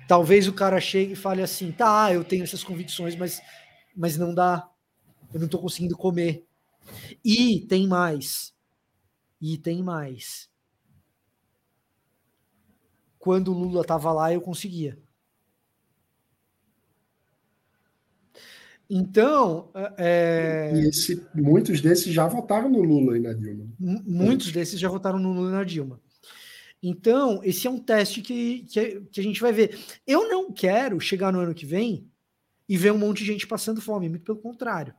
talvez o cara chegue e fale assim: tá, eu tenho essas convicções, mas, mas não dá, eu não estou conseguindo comer. E tem mais. E tem mais. Quando o Lula estava lá, eu conseguia. Então. É... E esse, muitos desses já votaram no Lula e na Dilma. Muitos desses já votaram no Lula e na Dilma. Então, esse é um teste que, que, que, a gente vai ver. Eu não quero chegar no ano que vem e ver um monte de gente passando fome, muito pelo contrário.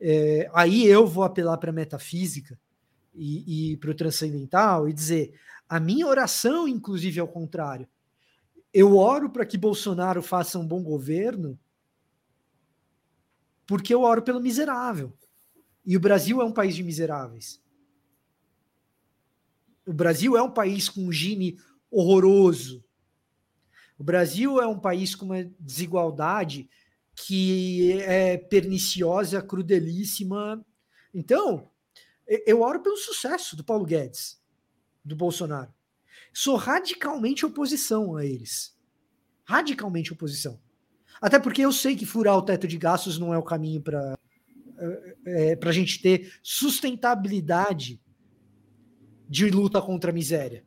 É, aí eu vou apelar para a metafísica e, e para o transcendental e dizer: a minha oração, inclusive, é o contrário. Eu oro para que Bolsonaro faça um bom governo porque eu oro pelo miserável. E o Brasil é um país de miseráveis. O Brasil é um país com um Gini horroroso. O Brasil é um país com uma desigualdade que é perniciosa, crudelíssima. Então, eu oro pelo sucesso do Paulo Guedes, do Bolsonaro. Sou radicalmente oposição a eles. Radicalmente oposição. Até porque eu sei que furar o teto de gastos não é o caminho para é, é a gente ter sustentabilidade de luta contra a miséria.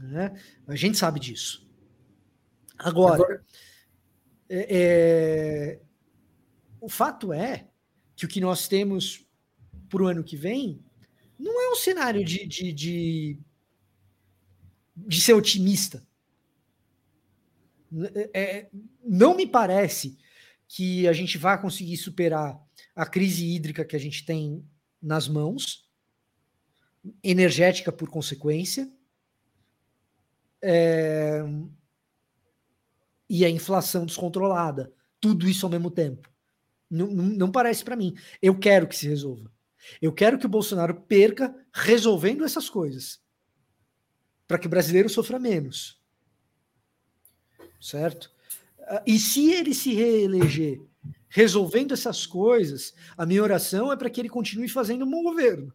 Né? A gente sabe disso. Agora, Agora... É, é, o fato é que o que nós temos para o ano que vem não é um cenário de, de, de, de ser otimista. É, é, não me parece que a gente vai conseguir superar a crise hídrica que a gente tem nas mãos energética por consequência, é, e a inflação descontrolada. tudo isso ao mesmo tempo. Não, não, não parece para mim. Eu quero que se resolva. Eu quero que o Bolsonaro perca resolvendo essas coisas. Para que o brasileiro sofra menos. Certo? Ah, e se ele se reeleger resolvendo essas coisas, a minha oração é para que ele continue fazendo um bom governo.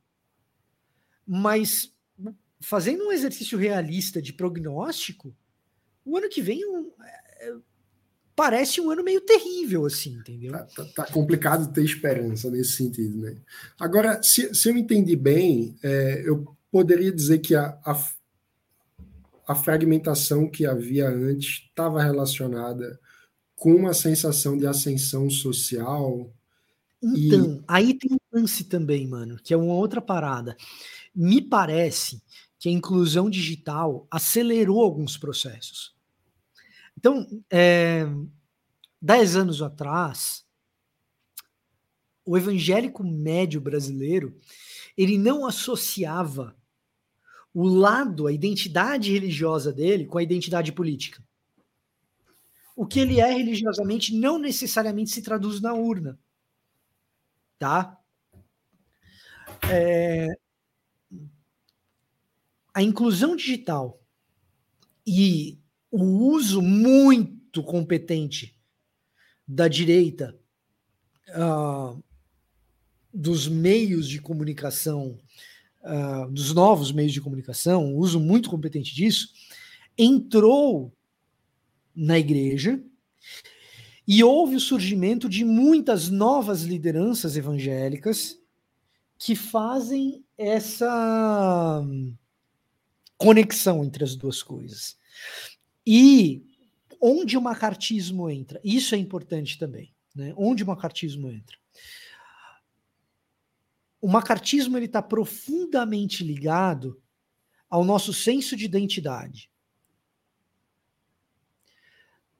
Mas fazendo um exercício realista de prognóstico, o ano que vem um, é, parece um ano meio terrível, assim, entendeu? Tá, tá, tá, complicado ter esperança nesse sentido, né? Agora, se, se eu entendi bem, é, eu poderia dizer que a, a, a fragmentação que havia antes estava relacionada com uma sensação de ascensão social. Então, e... aí tem um lance também, mano, que é uma outra parada. Me parece que a inclusão digital acelerou alguns processos. Então, é, dez anos atrás, o evangélico médio brasileiro ele não associava o lado, a identidade religiosa dele com a identidade política. O que ele é religiosamente não necessariamente se traduz na urna, tá? É, a inclusão digital e o uso muito competente da direita uh, dos meios de comunicação, uh, dos novos meios de comunicação, o uso muito competente disso, entrou na igreja e houve o surgimento de muitas novas lideranças evangélicas que fazem essa conexão entre as duas coisas. E onde o macartismo entra? Isso é importante também. Né? Onde o macartismo entra? O macartismo ele está profundamente ligado ao nosso senso de identidade.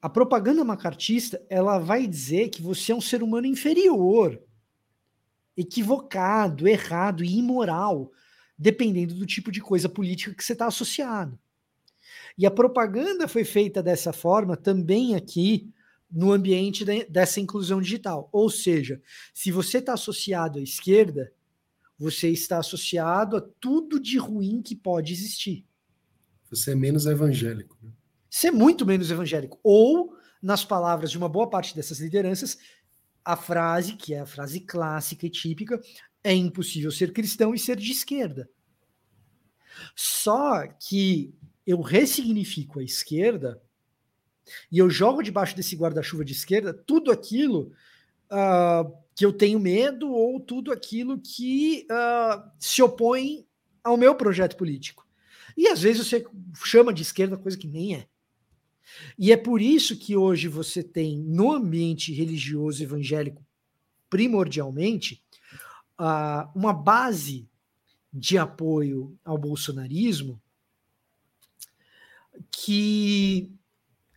A propaganda macartista ela vai dizer que você é um ser humano inferior, equivocado, errado e imoral, dependendo do tipo de coisa política que você está associado. E a propaganda foi feita dessa forma também aqui no ambiente de, dessa inclusão digital. Ou seja, se você está associado à esquerda, você está associado a tudo de ruim que pode existir. Você é menos evangélico. Né? Você é muito menos evangélico. Ou, nas palavras de uma boa parte dessas lideranças, a frase, que é a frase clássica e típica, é impossível ser cristão e ser de esquerda. Só que eu ressignifico a esquerda e eu jogo debaixo desse guarda-chuva de esquerda tudo aquilo uh, que eu tenho medo ou tudo aquilo que uh, se opõe ao meu projeto político. E às vezes você chama de esquerda coisa que nem é. E é por isso que hoje você tem no ambiente religioso evangélico, primordialmente, uh, uma base de apoio ao bolsonarismo que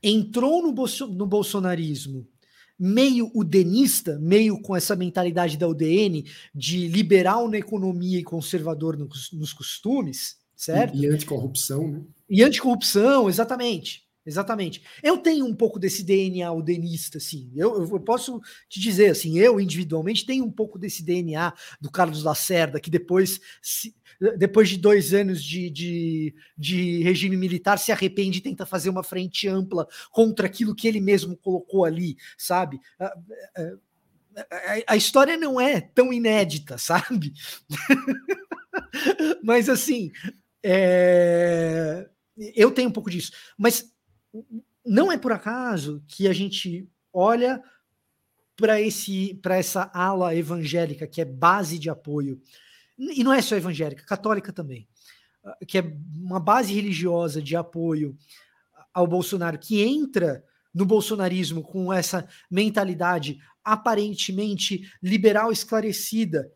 entrou no, bolso, no bolsonarismo meio udenista, meio com essa mentalidade da UDN de liberal na economia e conservador nos, nos costumes, certo? E, e anticorrupção, né? E anticorrupção, exatamente. Exatamente. Eu tenho um pouco desse DNA udenista, assim. Eu, eu, posso te dizer, assim, eu individualmente tenho um pouco desse DNA do Carlos Lacerda, que depois, se, depois de dois anos de, de, de, regime militar, se arrepende e tenta fazer uma frente ampla contra aquilo que ele mesmo colocou ali, sabe? A, a, a história não é tão inédita, sabe? Mas assim, é... eu tenho um pouco disso. Mas não é por acaso que a gente olha para esse para essa ala evangélica que é base de apoio. E não é só evangélica, católica também, ah, que é uma base religiosa de apoio ao Bolsonaro que entra no bolsonarismo com essa mentalidade aparentemente liberal esclarecida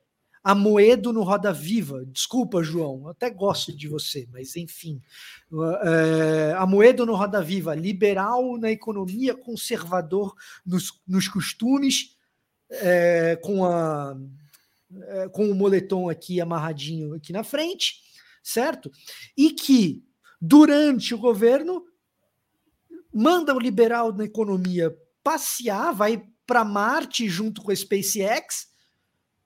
a Moedo no Roda Viva. Desculpa, João, eu até gosto de você, mas enfim. É, a Moedo no Roda Viva, liberal na economia, conservador nos, nos costumes, é, com, a, é, com o moletom aqui amarradinho aqui na frente, certo? E que, durante o governo, manda o liberal na economia passear, vai para Marte junto com a SpaceX,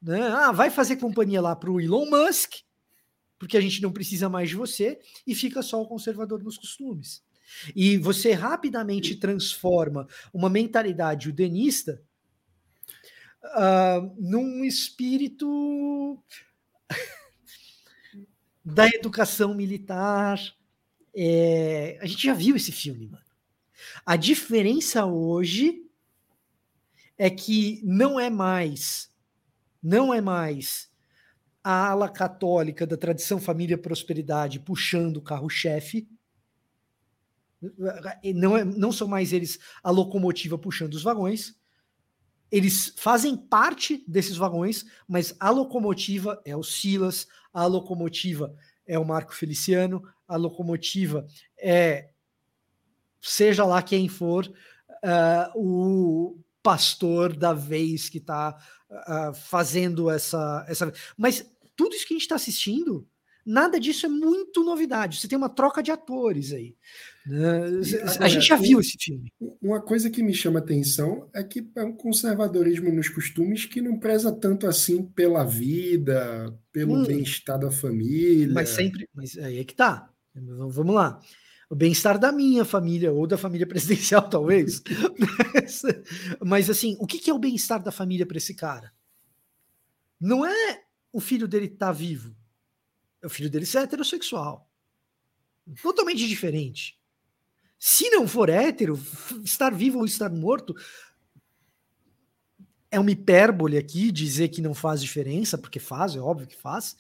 né? Ah, vai fazer companhia lá para o Elon Musk, porque a gente não precisa mais de você, e fica só o conservador nos costumes. E você rapidamente transforma uma mentalidade judenista uh, num espírito da educação militar. É, a gente já viu esse filme, mano. A diferença hoje é que não é mais, não é mais a ala católica da tradição família prosperidade puxando o carro-chefe. Não, é, não são mais eles a locomotiva puxando os vagões. Eles fazem parte desses vagões, mas a locomotiva é o Silas, a locomotiva é o Marco Feliciano, a locomotiva é seja lá quem for, uh, o pastor da vez que está uh, ah, fazendo essa, essa. Mas tudo isso que a gente está assistindo, nada disso é muito novidade. Você tem uma troca de atores aí. Né? A, gente já viu esse filme. Uma coisa que me chama atenção é que é um conservadorismo nos costumes que não preza tanto assim pela vida, pelo hum, bem-estar da família. Mas sempre. Mas aí é que tá. Vamos lá o bem-estar da minha família ou da família presidencial, talvez. Mas assim, o que é o bem-estar da família para esse cara? Não é o filho dele estar tá vivo, é o filho dele ser heterossexual. Totalmente diferente. Se não for hétero, estar vivo ou estar morto é uma hipérbole aqui dizer que não faz diferença, porque faz, é óbvio que faz.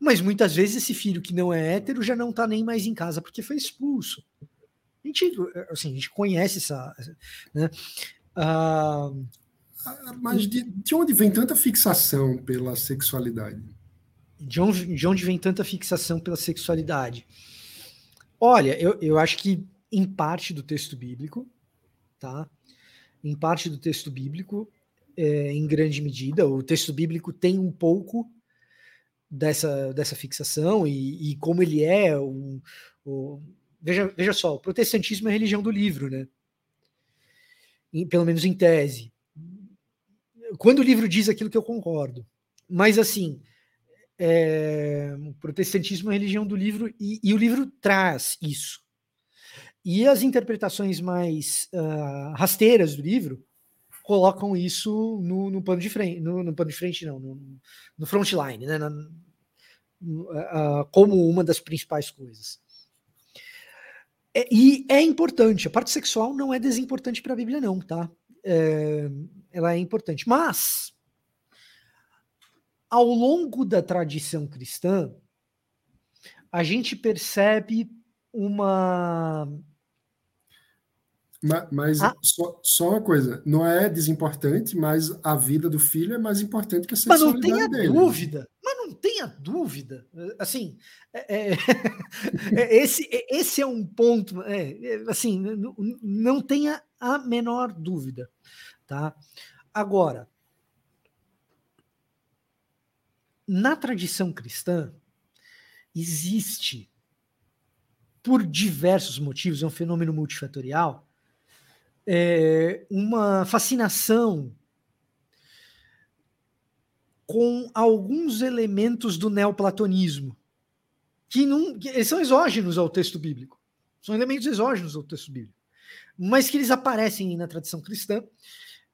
Mas muitas vezes esse filho que não é hétero já não está nem mais em casa porque foi expulso. A gente, assim, a gente conhece essa. Né? Ah, Mas de, de, onde vem tanta fixação pela sexualidade? De onde, de onde vem tanta fixação pela sexualidade? Olha, eu, eu acho que em parte do texto bíblico, tá? Em parte do texto bíblico, é, em grande medida, o texto bíblico tem um pouco dessa, dessa fixação e, e como ele é um, um, veja, veja só, o protestantismo é a religião do livro, né? Em, pelo menos em tese. Quando o livro diz aquilo que eu concordo. Mas assim, é, o protestantismo é a religião do livro e, e, o livro traz isso. E as interpretações mais uh, rasteiras do livro colocam isso no, no pano de frente, no, no, pano de frente não, no, no frontline, né, na, uh, como uma das principais coisas. É, e é importante, a parte sexual não é desimportante para a Bíblia não, tá? É, ela é importante, mas ao longo da tradição cristã, a gente percebe uma mas, mas ah. só, só, uma coisa, não é desimportante, mas a vida do filho é mais importante que a sexualidade Mas não tenha dele. dúvida, mas não tenha dúvida. Assim, é, é, é esse, é, esse é um ponto, é, é, assim, não, não tenha a menor dúvida, tá? Agora, na tradição cristã, existe, por diversos motivos, é um fenômeno multifatorial, é, uma fascinação com alguns elementos do neoplatonismo, que, não, que são exógenos ao texto bíblico. São elementos exógenos ao texto bíblico. Mas que eles aparecem na tradição cristã.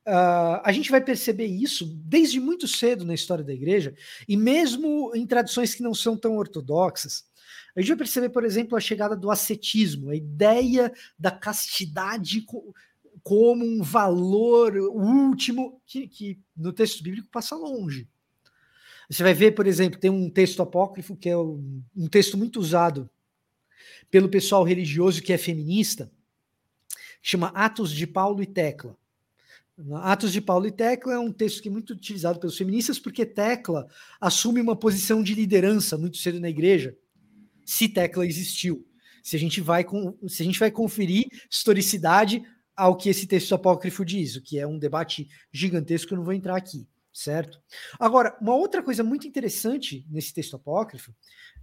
Uh, a gente vai perceber isso desde muito cedo na história da igreja, e mesmo em tradições que não são tão ortodoxas. A gente vai perceber, por exemplo, a chegada do ascetismo, a ideia da castidade como um valor último que, que no texto bíblico passa longe. Você vai ver, por exemplo, tem um texto apócrifo que é um, um texto muito usado pelo pessoal religioso que é feminista, chama Atos de Paulo e Tecla. Atos de Paulo e Tecla é um texto que é muito utilizado pelos feministas porque Tecla assume uma posição de liderança muito cedo na igreja, se Tecla existiu. Se a gente vai, se a gente vai conferir historicidade, ao que esse texto apócrifo diz, o que é um debate gigantesco que eu não vou entrar aqui, certo? Agora, uma outra coisa muito interessante nesse texto apócrifo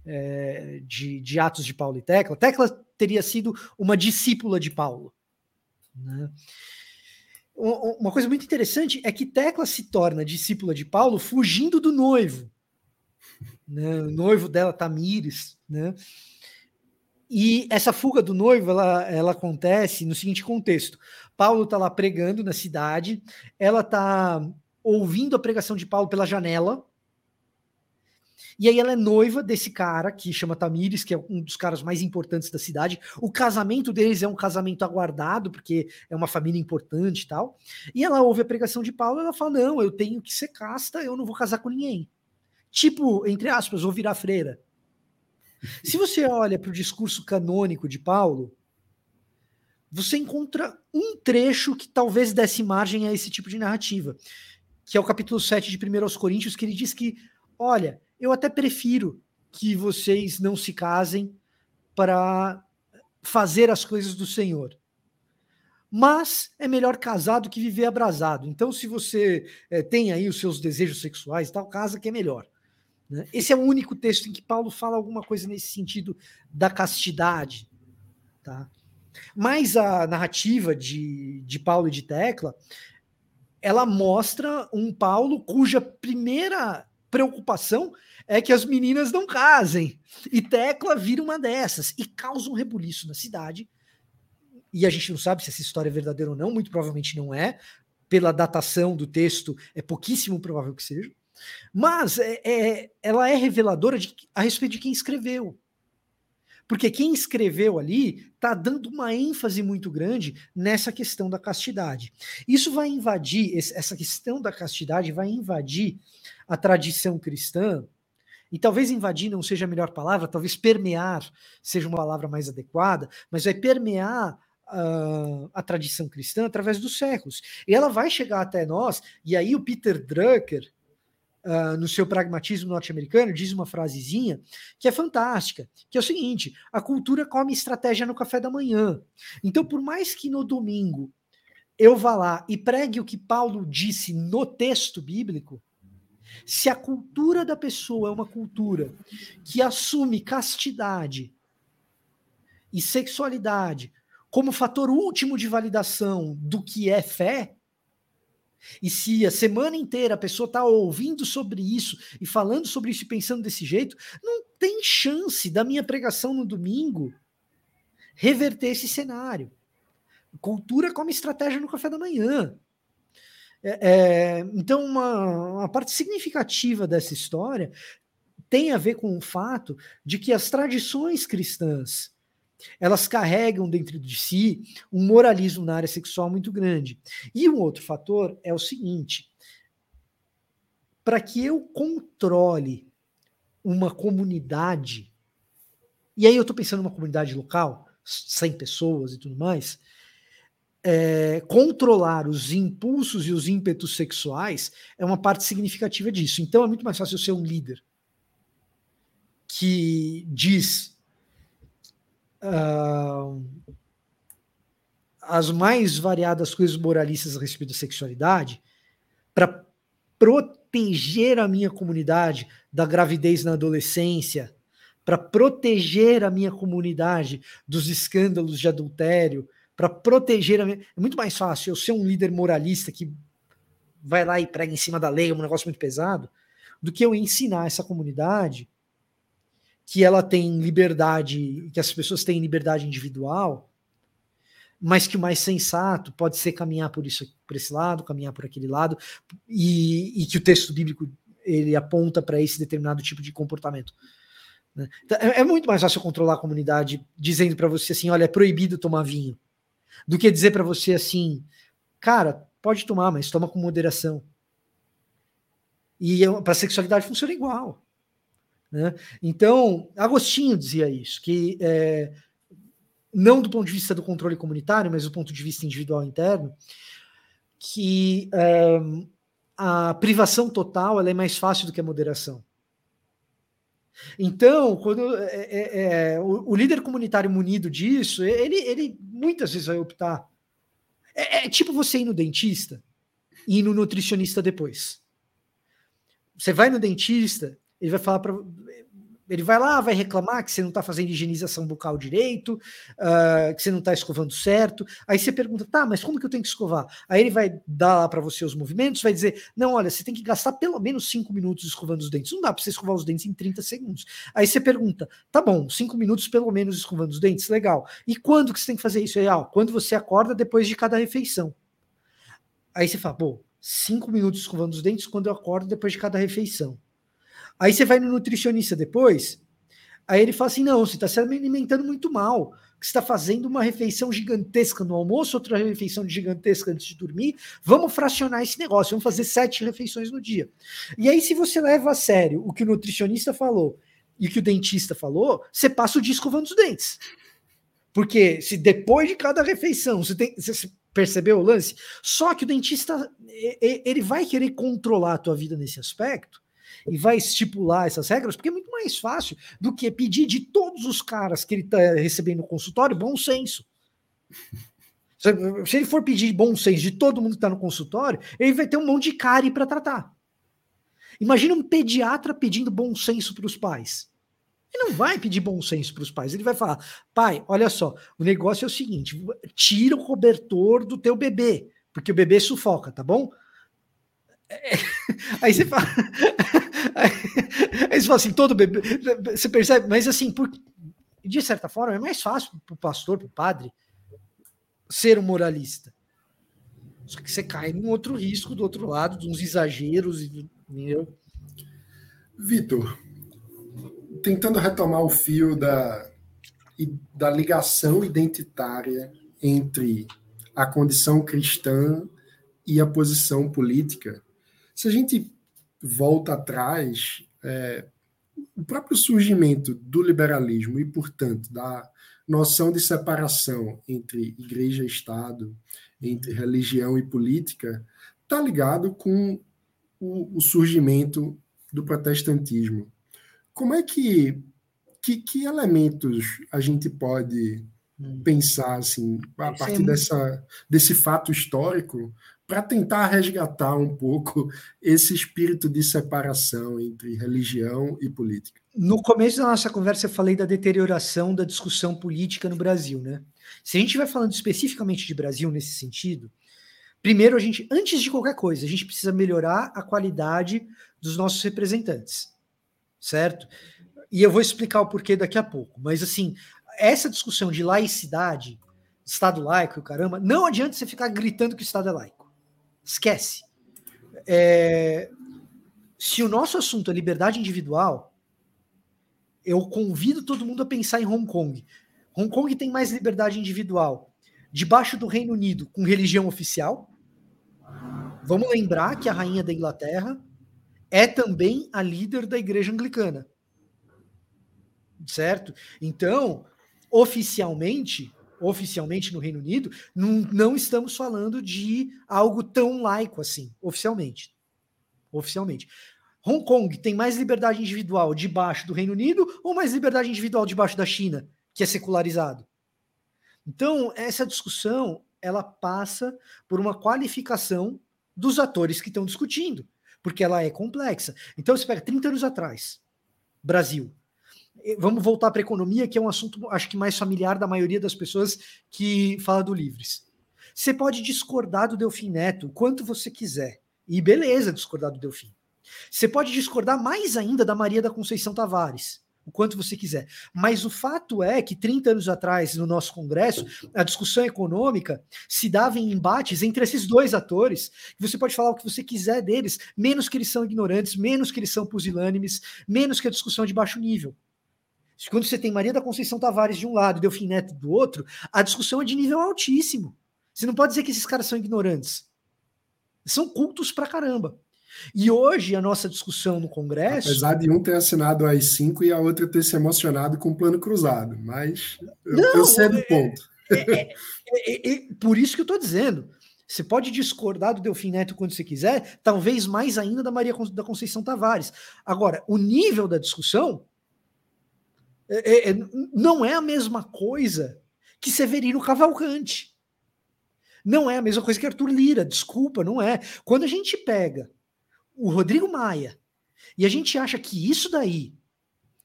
é, de, de, Atos de Paulo e Tecla, Tecla teria sido uma discípula de Paulo. Né? uma coisa muito interessante é que Tecla se torna discípula de Paulo fugindo do noivo. Né? O noivo dela, Tamires, né? E essa fuga do noivo, ela, ela acontece no seguinte contexto. Paulo está lá pregando na cidade, ela está ouvindo a pregação de Paulo pela janela, e aí ela é noiva desse cara que chama Tamires, que é um dos caras mais importantes da cidade. O casamento deles é um casamento aguardado, porque é uma família importante e tal. E ela ouve a pregação de Paulo e ela fala: Não, eu tenho que ser casta, eu não vou casar com ninguém. Tipo, entre aspas, vou virar freira. Se você olha para o discurso canônico de Paulo, você encontra um trecho que talvez desse margem a esse tipo de narrativa, que é o capítulo 7 de 1 aos Coríntios, que ele diz que, olha, eu até prefiro que vocês não se casem para fazer as coisas do Senhor. Mas é melhor casar do que viver abrasado. Então, se você é, tem aí os seus desejos sexuais, tal, casa que é melhor. Né? Esse é o único texto em que Paulo fala alguma coisa nesse sentido da castidade. Tá? Mas a narrativa de, de Paulo e de Tecla, ela mostra um Paulo cuja primeira preocupação é que as meninas não casem. E Tecla vira uma dessas e causa um rebuliço na cidade. E a gente não sabe se essa história é verdadeira ou não, muito provavelmente não é. Pela datação do texto, é pouquíssimo provável que seja. Mas é, é, ela é reveladora de, a respeito de quem escreveu. Porque quem escreveu ali está dando uma ênfase muito grande nessa questão da castidade. Isso vai invadir, essa questão da castidade vai invadir a tradição cristã, e talvez invadir não seja a melhor palavra, talvez permear seja uma palavra mais adequada, mas vai permear uh, a tradição cristã através dos séculos. E ela vai chegar até nós, e aí o Peter Drucker, uh, no seu pragmatismo norte-americano, diz uma frasezinha que é fantástica, que é o seguinte: a cultura come estratégia no café da manhã. Então, por mais que no domingo eu vá lá e pregue o que Paulo disse no texto bíblico, se a cultura da pessoa é uma cultura que assume castidade e sexualidade como fator último de validação do que é fé, e se a semana inteira a pessoa está ouvindo sobre isso e falando sobre isso e pensando desse jeito, não tem chance da minha pregação no domingo reverter esse cenário. Cultura como estratégia no café da manhã. É, é, então, uma, uma parte significativa dessa história tem a ver com o fato de que as tradições cristãs elas carregam dentro de si um moralismo na área sexual muito grande. E um outro fator é o seguinte: para que eu controle uma comunidade, e aí eu estou pensando numa comunidade local, 100 pessoas e tudo mais, é, controlar os impulsos e os ímpetos sexuais é uma parte significativa disso. Então é muito mais fácil eu ser um líder que diz uh, as mais variadas coisas moralistas a respeito da sexualidade para proteger a minha comunidade da gravidez na adolescência, para proteger a minha comunidade dos escândalos de adultério, para proteger a minha... É muito mais fácil eu ser um líder moralista que vai lá e prega em cima da lei, é um negócio muito pesado, do que eu ensinar essa comunidade que ela tem liberdade, que as pessoas têm liberdade individual, mas que o mais sensato pode ser caminhar por isso, por esse lado, caminhar por aquele lado, e, e que o texto bíblico ele aponta para esse determinado tipo de comportamento. Né? Então, é, é, muito mais fácil controlar a comunidade dizendo para você assim, olha, é proibido tomar vinho, do que dizer para você assim, cara, pode tomar, mas toma com moderação. E para a sexualidade funciona igual. Né? Então, Agostinho dizia isso, que é, não do ponto de vista do controle comunitário, mas do ponto de vista individual interno, que é, a privação total é mais fácil do que a moderação. Então, quando é, é, é, o, o, líder comunitário munido disso, ele, ele muitas vezes vai optar. É, é tipo você ir no dentista e ir no nutricionista depois. Você vai no dentista, ele vai falar para Ele vai lá, vai reclamar que você não está fazendo higienização bucal direito, uh, que você não está escovando certo. Aí você pergunta, tá, mas como que eu tenho que escovar? Aí ele vai dar lá para você os movimentos, vai dizer, não, olha, você tem que gastar pelo menos 5 minutos escovando os dentes. Não dá para você escovar os dentes em 30 segundos. Aí você pergunta, tá bom, 5 minutos pelo menos escovando os dentes, legal. E quando que você tem que fazer isso? Aí, quando você acorda depois de cada refeição. Aí você fala, pô, 5 minutos escovando os dentes quando eu acordo depois de cada refeição. Aí você vai no nutricionista depois, aí ele fala assim: não, você está se alimentando muito mal. Você está fazendo uma refeição gigantesca no almoço, outra refeição gigantesca antes de dormir. Vamos fracionar esse negócio, vamos fazer sete refeições no dia. E aí, se você leva a sério o que o nutricionista falou e o que o dentista falou, você passa o dia escovando os dentes. Porque se depois de cada refeição você tem. Você percebeu o lance? Só que o dentista ele vai querer controlar a tua vida nesse aspecto e vai estipular essas regras, porque é muito mais fácil do que pedir de todos os caras que ele está recebendo no consultório bom senso. Se ele for pedir bom senso de todo mundo que está no consultório, ele vai ter um monte de cárie para tratar. Imagina um pediatra pedindo bom senso para os pais. Ele não vai pedir bom senso para os pais. Ele vai falar: pai, olha só, o negócio é o seguinte: tira o cobertor do teu bebê, porque o bebê sufoca, tá bom? Aí você fala. Aí você fala assim, todo bebê. Você percebe, mas assim, por, de certa forma, é mais fácil para o pastor, para o padre, ser um moralista. Só que você cai num outro risco do outro lado, de uns exageros, entendeu? Vitor, tentando retomar o fio da, da ligação identitária entre a condição cristã e a posição política, se a gente volta atrás, é, o próprio surgimento do liberalismo e, portanto, da noção de separação entre igreja e Estado, entre religião e política, está ligado com o, o, surgimento do protestantismo. Como é que, que, que elementos a gente pode hum. pensar assim a partir dessa, desse fato histórico para tentar resgatar um pouco esse espírito de separação entre religião e política. No começo da nossa conversa, eu falei da deterioração da discussão política no Brasil, né? Se a gente vai falando especificamente de Brasil nesse sentido, primeiro a gente, antes de qualquer coisa, a gente precisa melhorar a qualidade dos nossos representantes, certo? E eu vou explicar o porquê daqui a pouco. Mas assim, essa discussão de laicidade, Estado laico, caramba, não adianta você ficar gritando que o Estado é laico. Esquece. É, se o nosso assunto é liberdade individual, eu convido todo mundo a pensar em Hong Kong. Hong Kong tem mais liberdade individual debaixo do Reino Unido com religião oficial. Vamos lembrar que a rainha da Inglaterra é também a líder da igreja anglicana. Certo? Então, oficialmente, oficialmente no Reino Unido, não, não estamos falando de algo tão laico assim, oficialmente. Oficialmente. Hong Kong tem mais liberdade individual debaixo do Reino Unido ou mais liberdade individual debaixo da China, que é secularizado? Então, essa discussão ela passa por uma qualificação dos atores que estão discutindo, porque ela é complexa. Então, você pega 30 anos atrás, Brasil, vamos voltar para a economia, que é um assunto, acho que mais familiar da maioria das pessoas que fala do Livres. Você pode discordar do Delfim Neto quanto você quiser. E beleza discordar do Delfim. Você pode discordar mais ainda da Maria da Conceição Tavares, o quanto você quiser. Mas o fato é que 30 anos atrás, no nosso Congresso, a discussão econômica se dava em embates entre esses dois atores. Você pode falar o que você quiser deles, menos que eles são ignorantes, menos que eles são pusilânimes, menos que a discussão é de baixo nível. Quando você tem Maria da Conceição Tavares de um lado e Delfim Neto do outro, a discussão é de nível altíssimo. Você não pode dizer que esses caras são ignorantes. São cultos pra caramba. E hoje a nossa discussão no Congresso. Apesar de um ter assinado as cinco e a outra ter se emocionado com o plano cruzado, mas eu, não, eu sei do é, ponto. É, é, é, é, por isso que eu estou dizendo. Você pode discordar do Delfim Neto quando você quiser, talvez mais ainda da Maria da Conceição Tavares. Agora, o nível da discussão é, é, é, não é a mesma coisa que Severino Cavalcante. Não é a mesma coisa que Arthur Lira, desculpa, não é. Quando a gente pega o Rodrigo Maia e a gente acha que isso daí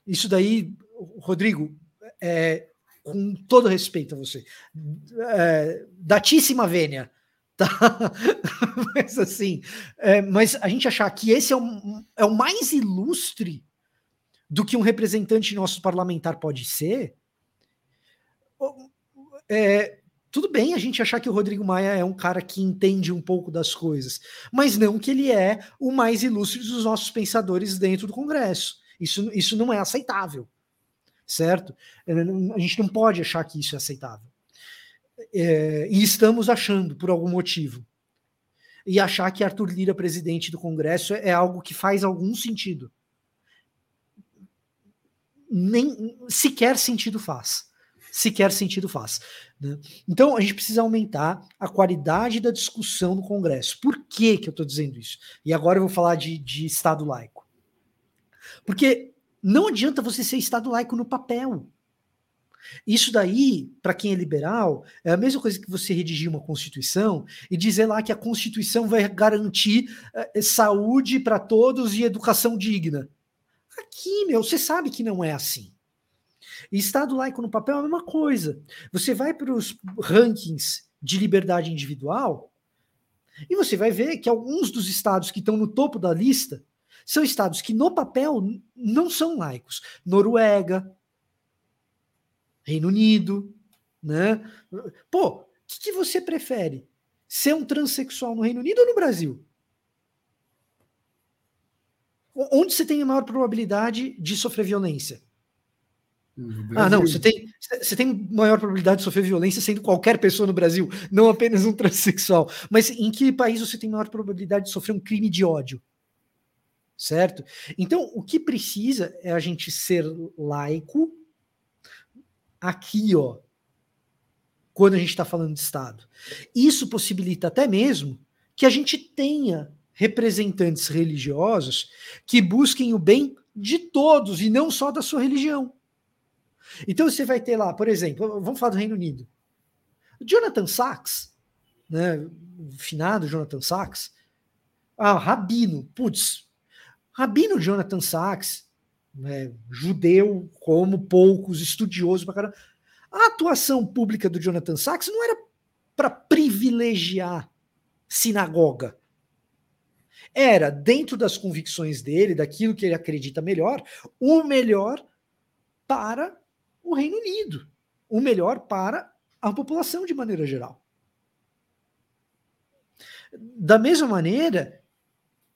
Isso daí, Rodrigo, é, com todo respeito a você, é, datíssima vênia, tá? mas assim, é, mas a gente achar que esse é o, é o mais ilustre do que um representante nosso parlamentar pode ser, é, tudo bem a gente achar que o Rodrigo Maia é um cara que entende um pouco das coisas, mas não que ele é o mais ilustre dos nossos pensadores dentro do Congresso. Isso, isso não é aceitável, certo? É, a gente não pode achar que isso é aceitável. É, e estamos achando, por algum motivo. E achar que Arthur Lira, presidente do Congresso, é algo que faz algum sentido. Nem sequer sentido faz sequer sentido faz. Né? Então, a gente precisa aumentar a qualidade da discussão no Congresso. Por que, que eu estou dizendo isso? E agora eu vou falar de, de Estado laico. Porque não adianta você ser Estado laico no papel. Isso daí, para quem é liberal, é a mesma coisa que você redigir uma Constituição e dizer lá que a Constituição vai garantir eh, saúde para todos e educação digna. Aqui, meu, você sabe que não é assim. E Estado laico no papel é a mesma coisa. Você vai para os rankings de liberdade individual e você vai ver que alguns dos estados que estão no topo da lista são estados que no papel não são laicos. Noruega, Reino Unido, né? Pô, o que, que você prefere? Ser um transexual no Reino Unido ou no Brasil? Onde você tem a maior probabilidade de sofrer violência? Ah, não, você tem, você tem maior probabilidade de sofrer violência sendo qualquer pessoa no Brasil, não apenas um transexual. Mas em que país você tem maior probabilidade de sofrer um crime de ódio? Certo? Então, o que precisa é a gente ser laico aqui, ó, quando a gente está falando de Estado. Isso possibilita até mesmo que a gente tenha representantes religiosos que busquem o bem de todos e não só da sua religião. Então você vai ter lá, por exemplo, vamos falar do Reino Unido. Jonathan Sachs, né, o finado Jonathan Sachs, ah, Rabino, putz, Rabino Jonathan Sachs, né, judeu como poucos, estudioso pra caramba. A atuação pública do Jonathan Sachs não era para privilegiar sinagoga. Era, dentro das convicções dele, daquilo que ele acredita melhor, o melhor para o Reino Unido, o melhor para a população de maneira geral. Da mesma maneira,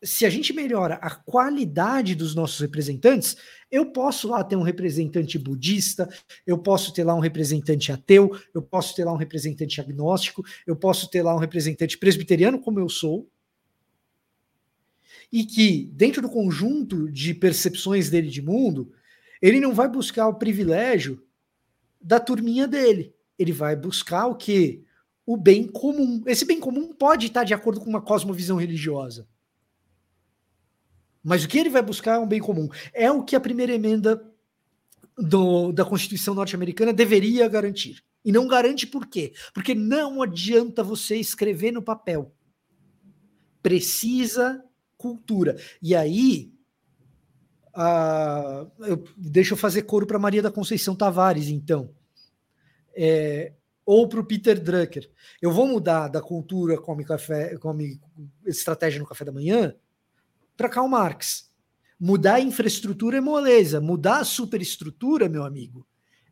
se a gente melhora a qualidade dos nossos representantes, eu posso lá ter um representante budista, eu posso ter lá um representante ateu, eu posso ter lá um representante agnóstico, eu posso ter lá um representante presbiteriano, como eu sou, e que, dentro do conjunto de percepções dele de mundo, ele não vai buscar o privilégio da turminha dele. Ele vai buscar o quê? O bem comum. Esse bem comum pode estar de acordo com uma cosmovisão religiosa. Mas o que ele vai buscar é um bem comum. É o que a primeira emenda do, da Constituição norte-americana deveria garantir. E não garante por quê? Porque não adianta você escrever no papel. Precisa cultura. E aí, eu, deixa eu fazer coro para Maria da Conceição Tavares, então. É, ou para o Peter Drucker. Eu vou mudar da cultura come café, come estratégia no café da manhã para Karl Marx. Mudar a infraestrutura é moleza, mudar a superestrutura, meu amigo,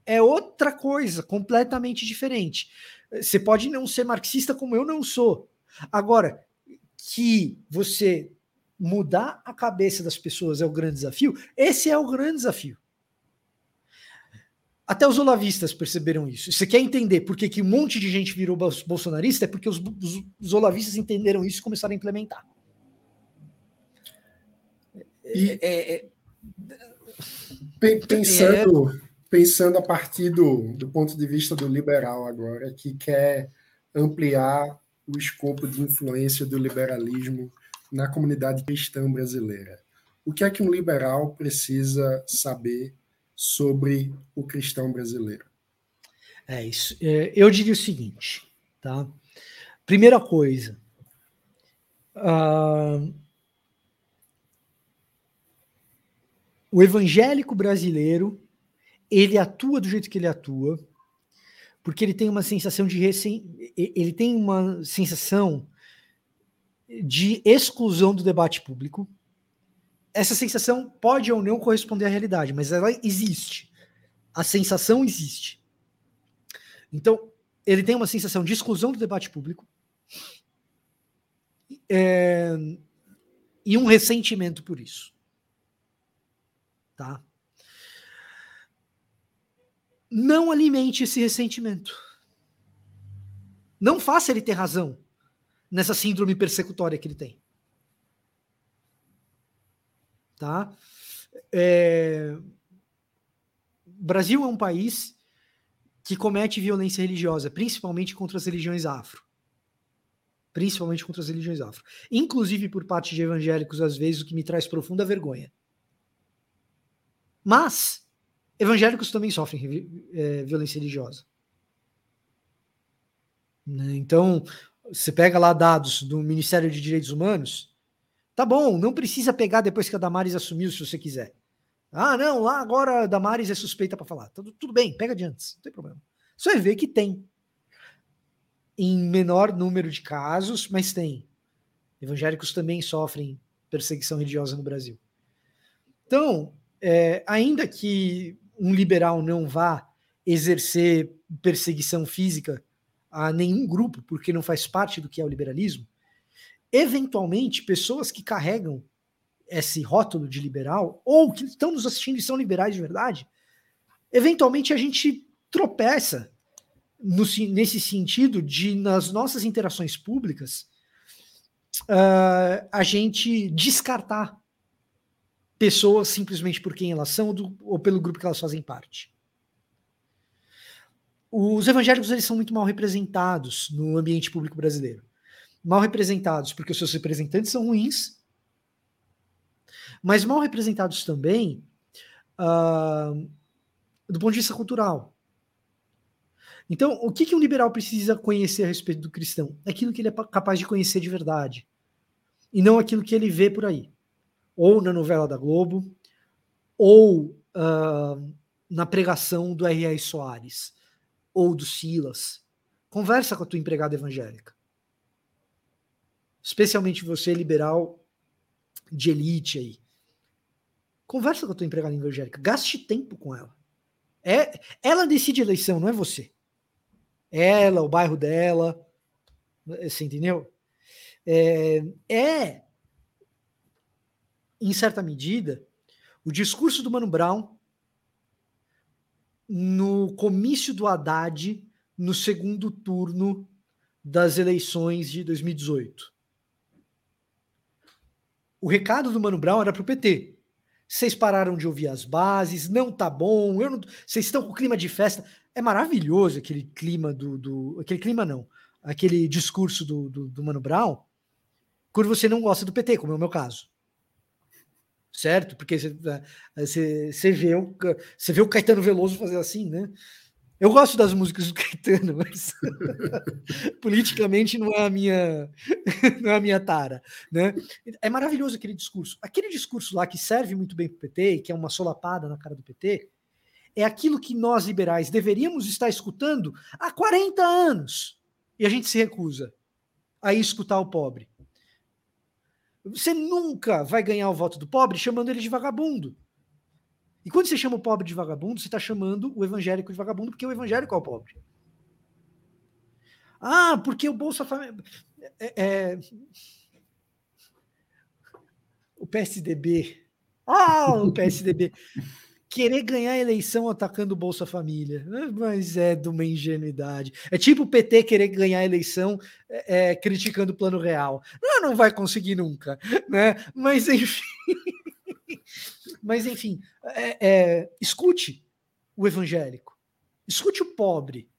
é outra coisa, completamente diferente. Você pode não ser marxista como eu não sou. Agora, que você mudar a cabeça das pessoas é o grande desafio, esse é o grande desafio. Até os olavistas perceberam isso. Você quer entender por que, que um monte de gente virou bolsonarista? É porque os, os, os olavistas entenderam isso e começaram a implementar. E, é, é, pensando, é. pensando a partir do, do ponto de vista do liberal agora, que quer ampliar o escopo de influência do liberalismo na comunidade cristã brasileira. O que é que um liberal precisa saber sobre o cristão brasileiro? É isso. É, eu diria o seguinte, tá? Primeira coisa, uh, o evangélico brasileiro ele atua do jeito que ele atua, porque ele tem uma sensação de recém, ele tem uma sensação de exclusão do debate público. Essa sensação pode ou não corresponder à realidade, mas ela existe. A sensação existe. Então, ele tem uma sensação de exclusão do debate público é, e um ressentimento por isso. Tá? Não alimente esse ressentimento. Não faça ele ter razão nessa síndrome persecutória que ele tem. Tá? É... Brasil é um país que comete violência religiosa, principalmente contra as religiões afro. Principalmente contra as religiões afro. Inclusive por parte de evangélicos, às vezes, o que me traz profunda vergonha. Mas evangélicos também sofrem é, violência religiosa. Né? Então, você pega lá dados do Ministério de Direitos Humanos, tá bom, não precisa pegar depois que a Damares assumiu, se você quiser. Ah, não, lá agora a Damares é suspeita para falar. Tudo, tudo bem, pega de antes, não tem problema. Você vai ver que tem. Em menor número de casos, mas tem. Evangélicos também sofrem perseguição religiosa no Brasil. Então, é, ainda que um liberal não vá exercer perseguição física a nenhum grupo, porque não faz parte do que é o liberalismo, eventualmente pessoas que carregam esse rótulo de liberal, ou que estão nos assistindo e são liberais de verdade, eventualmente a gente tropeça no, nesse sentido de, nas nossas interações públicas, uh, a gente descartar pessoas simplesmente por quem elas são do, ou pelo grupo que elas fazem parte. Os evangélicos eles são muito mal representados no ambiente público brasileiro. Mal representados porque os seus representantes são ruins mas mal representados também uh, do ponto de vista cultural. Então, o que, que um liberal precisa conhecer a respeito do cristão? Aquilo que ele é capaz de conhecer de verdade. E não aquilo que ele vê por aí. Ou na novela da Globo, ou uh, na pregação do R.R. Soares, ou do Silas. Conversa com a tua empregada evangélica. Especialmente você, liberal de elite aí. Conversa com a tua empregada evangélica, gaste tempo com ela. É, ela decide a eleição, não é você. Ela, o bairro dela, você entendeu? É, é em certa medida, o discurso do Mano Brown no comício do Haddad no segundo turno das eleições de 2018. O recado do Mano Brown era para o PT vocês pararam de ouvir as bases, não tá bom, vocês estão com clima de festa. É maravilhoso aquele clima do. do aquele clima não, aquele discurso do, do, do Mano Brown, quando você não gosta do PT, como é o meu caso. Certo? Porque você, você, vê, o, vê o Caetano Veloso fazer assim, né? Eu gosto das músicas do Caetano, mas politicamente não é a minha não é a minha tara, né? É maravilhoso aquele discurso. Aquele discurso lá que serve muito bem para o PT, que é uma solapada na cara do PT, é aquilo que nós liberais deveríamos estar escutando há 40 anos. E a gente se recusa a escutar o pobre. Você nunca vai ganhar o voto do pobre chamando ele de vagabundo. E quando você chama o pobre de vagabundo, você está chamando o evangélico de vagabundo, porque o evangélico é o pobre. Ah, porque o Bolsa Família. É, é... O PSDB. Ah, o PSDB. Querer ganhar a eleição atacando o Bolsa Família. Mas é de uma ingenuidade. É tipo o PT querer ganhar a eleição é, é, criticando o plano real. Não, não vai conseguir nunca. Né? Mas, enfim. Mas, enfim, é, é, escute o evangélico, escute o pobre.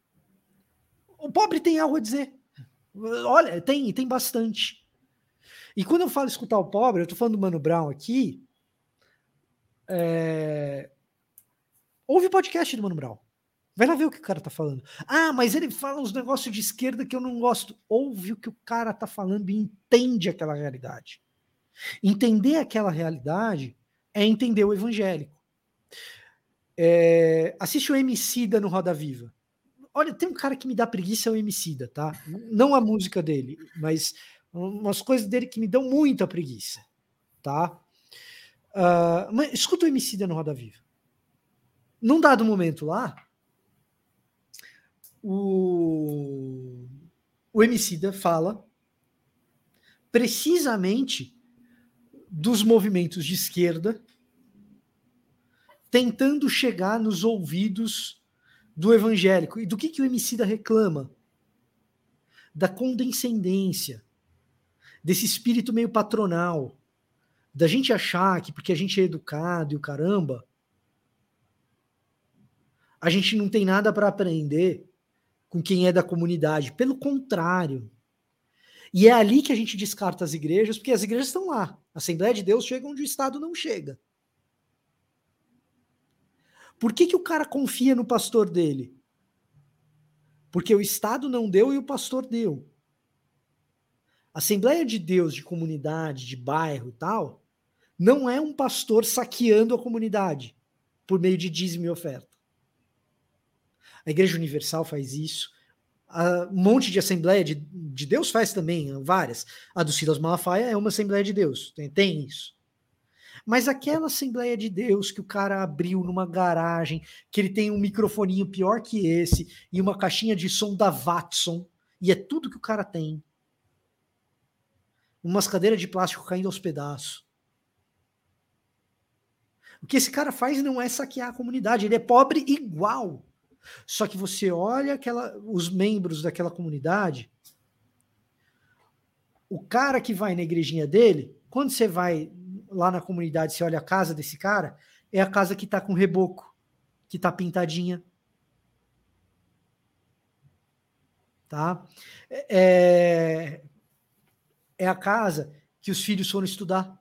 O pobre tem algo a dizer. Olha, tem, tem bastante. E quando eu falo escutar o pobre, eu estou falando do Mano Brown aqui. É... Ouve o podcast do Mano Brown. Vai lá ver o que o cara tá falando. Ah, mas ele fala uns negócios de esquerda que eu não gosto. Ouve o que o cara tá falando e entende aquela realidade. Entender aquela realidade é entender o evangélico. É, assiste o Emicida no Roda Viva. Olha, tem um cara que me dá preguiça, é o Emicida, tá? Não a música dele, mas umas coisas dele que me dão muita preguiça, tá? Uh, mas escuta o Emicida no Roda Viva. Num dado momento lá, o, o Emicida fala precisamente dos movimentos de esquerda tentando chegar nos ouvidos do evangélico. E do que, que o Emicida reclama? Da condescendência, desse espírito meio patronal, da gente achar que porque a gente é educado e o caramba, a gente não tem nada para aprender com quem é da comunidade. Pelo contrário. E é ali que a gente descarta as igrejas, porque as igrejas estão lá. A Assembleia de Deus chega onde o Estado não chega. Por que, que o cara confia no pastor dele? Porque o Estado não deu e o pastor deu. Assembleia de Deus de comunidade, de bairro e tal, não é um pastor saqueando a comunidade por meio de dízimo e oferta. A Igreja Universal faz isso. um monte de Assembleia de, de Deus faz também, várias. A do Silas Malafaia é uma Assembleia de Deus, tem, tem isso. Mas aquela Assembleia de Deus que o cara abriu numa garagem, que ele tem um microfoninho pior que esse e uma caixinha de som da Watson, e é tudo que o cara tem. Umas cadeiras de plástico caindo aos pedaços. O que esse cara faz não é saquear a comunidade, ele é pobre igual. Só que você olha aquela, os membros daquela comunidade, o cara que vai na igrejinha dele, quando você vai lá na comunidade, você olha a casa desse cara, é a casa que tá com reboco, que tá pintadinha. Tá? É, é a casa que os filhos foram estudar.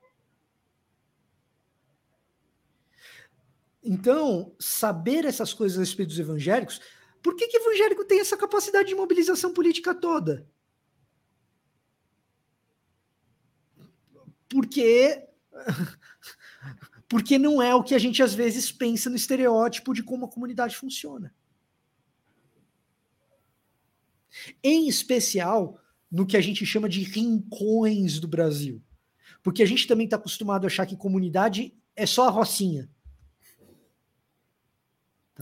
Então, saber essas coisas a respeito dos evangélicos, por que, que evangélico tem essa capacidade de mobilização política toda? Porque porque não é o que a gente às vezes pensa no estereótipo de como a comunidade funciona. Em especial no que a gente chama de rincões do Brasil. Porque a gente também está acostumado a achar que comunidade é só a rocinha.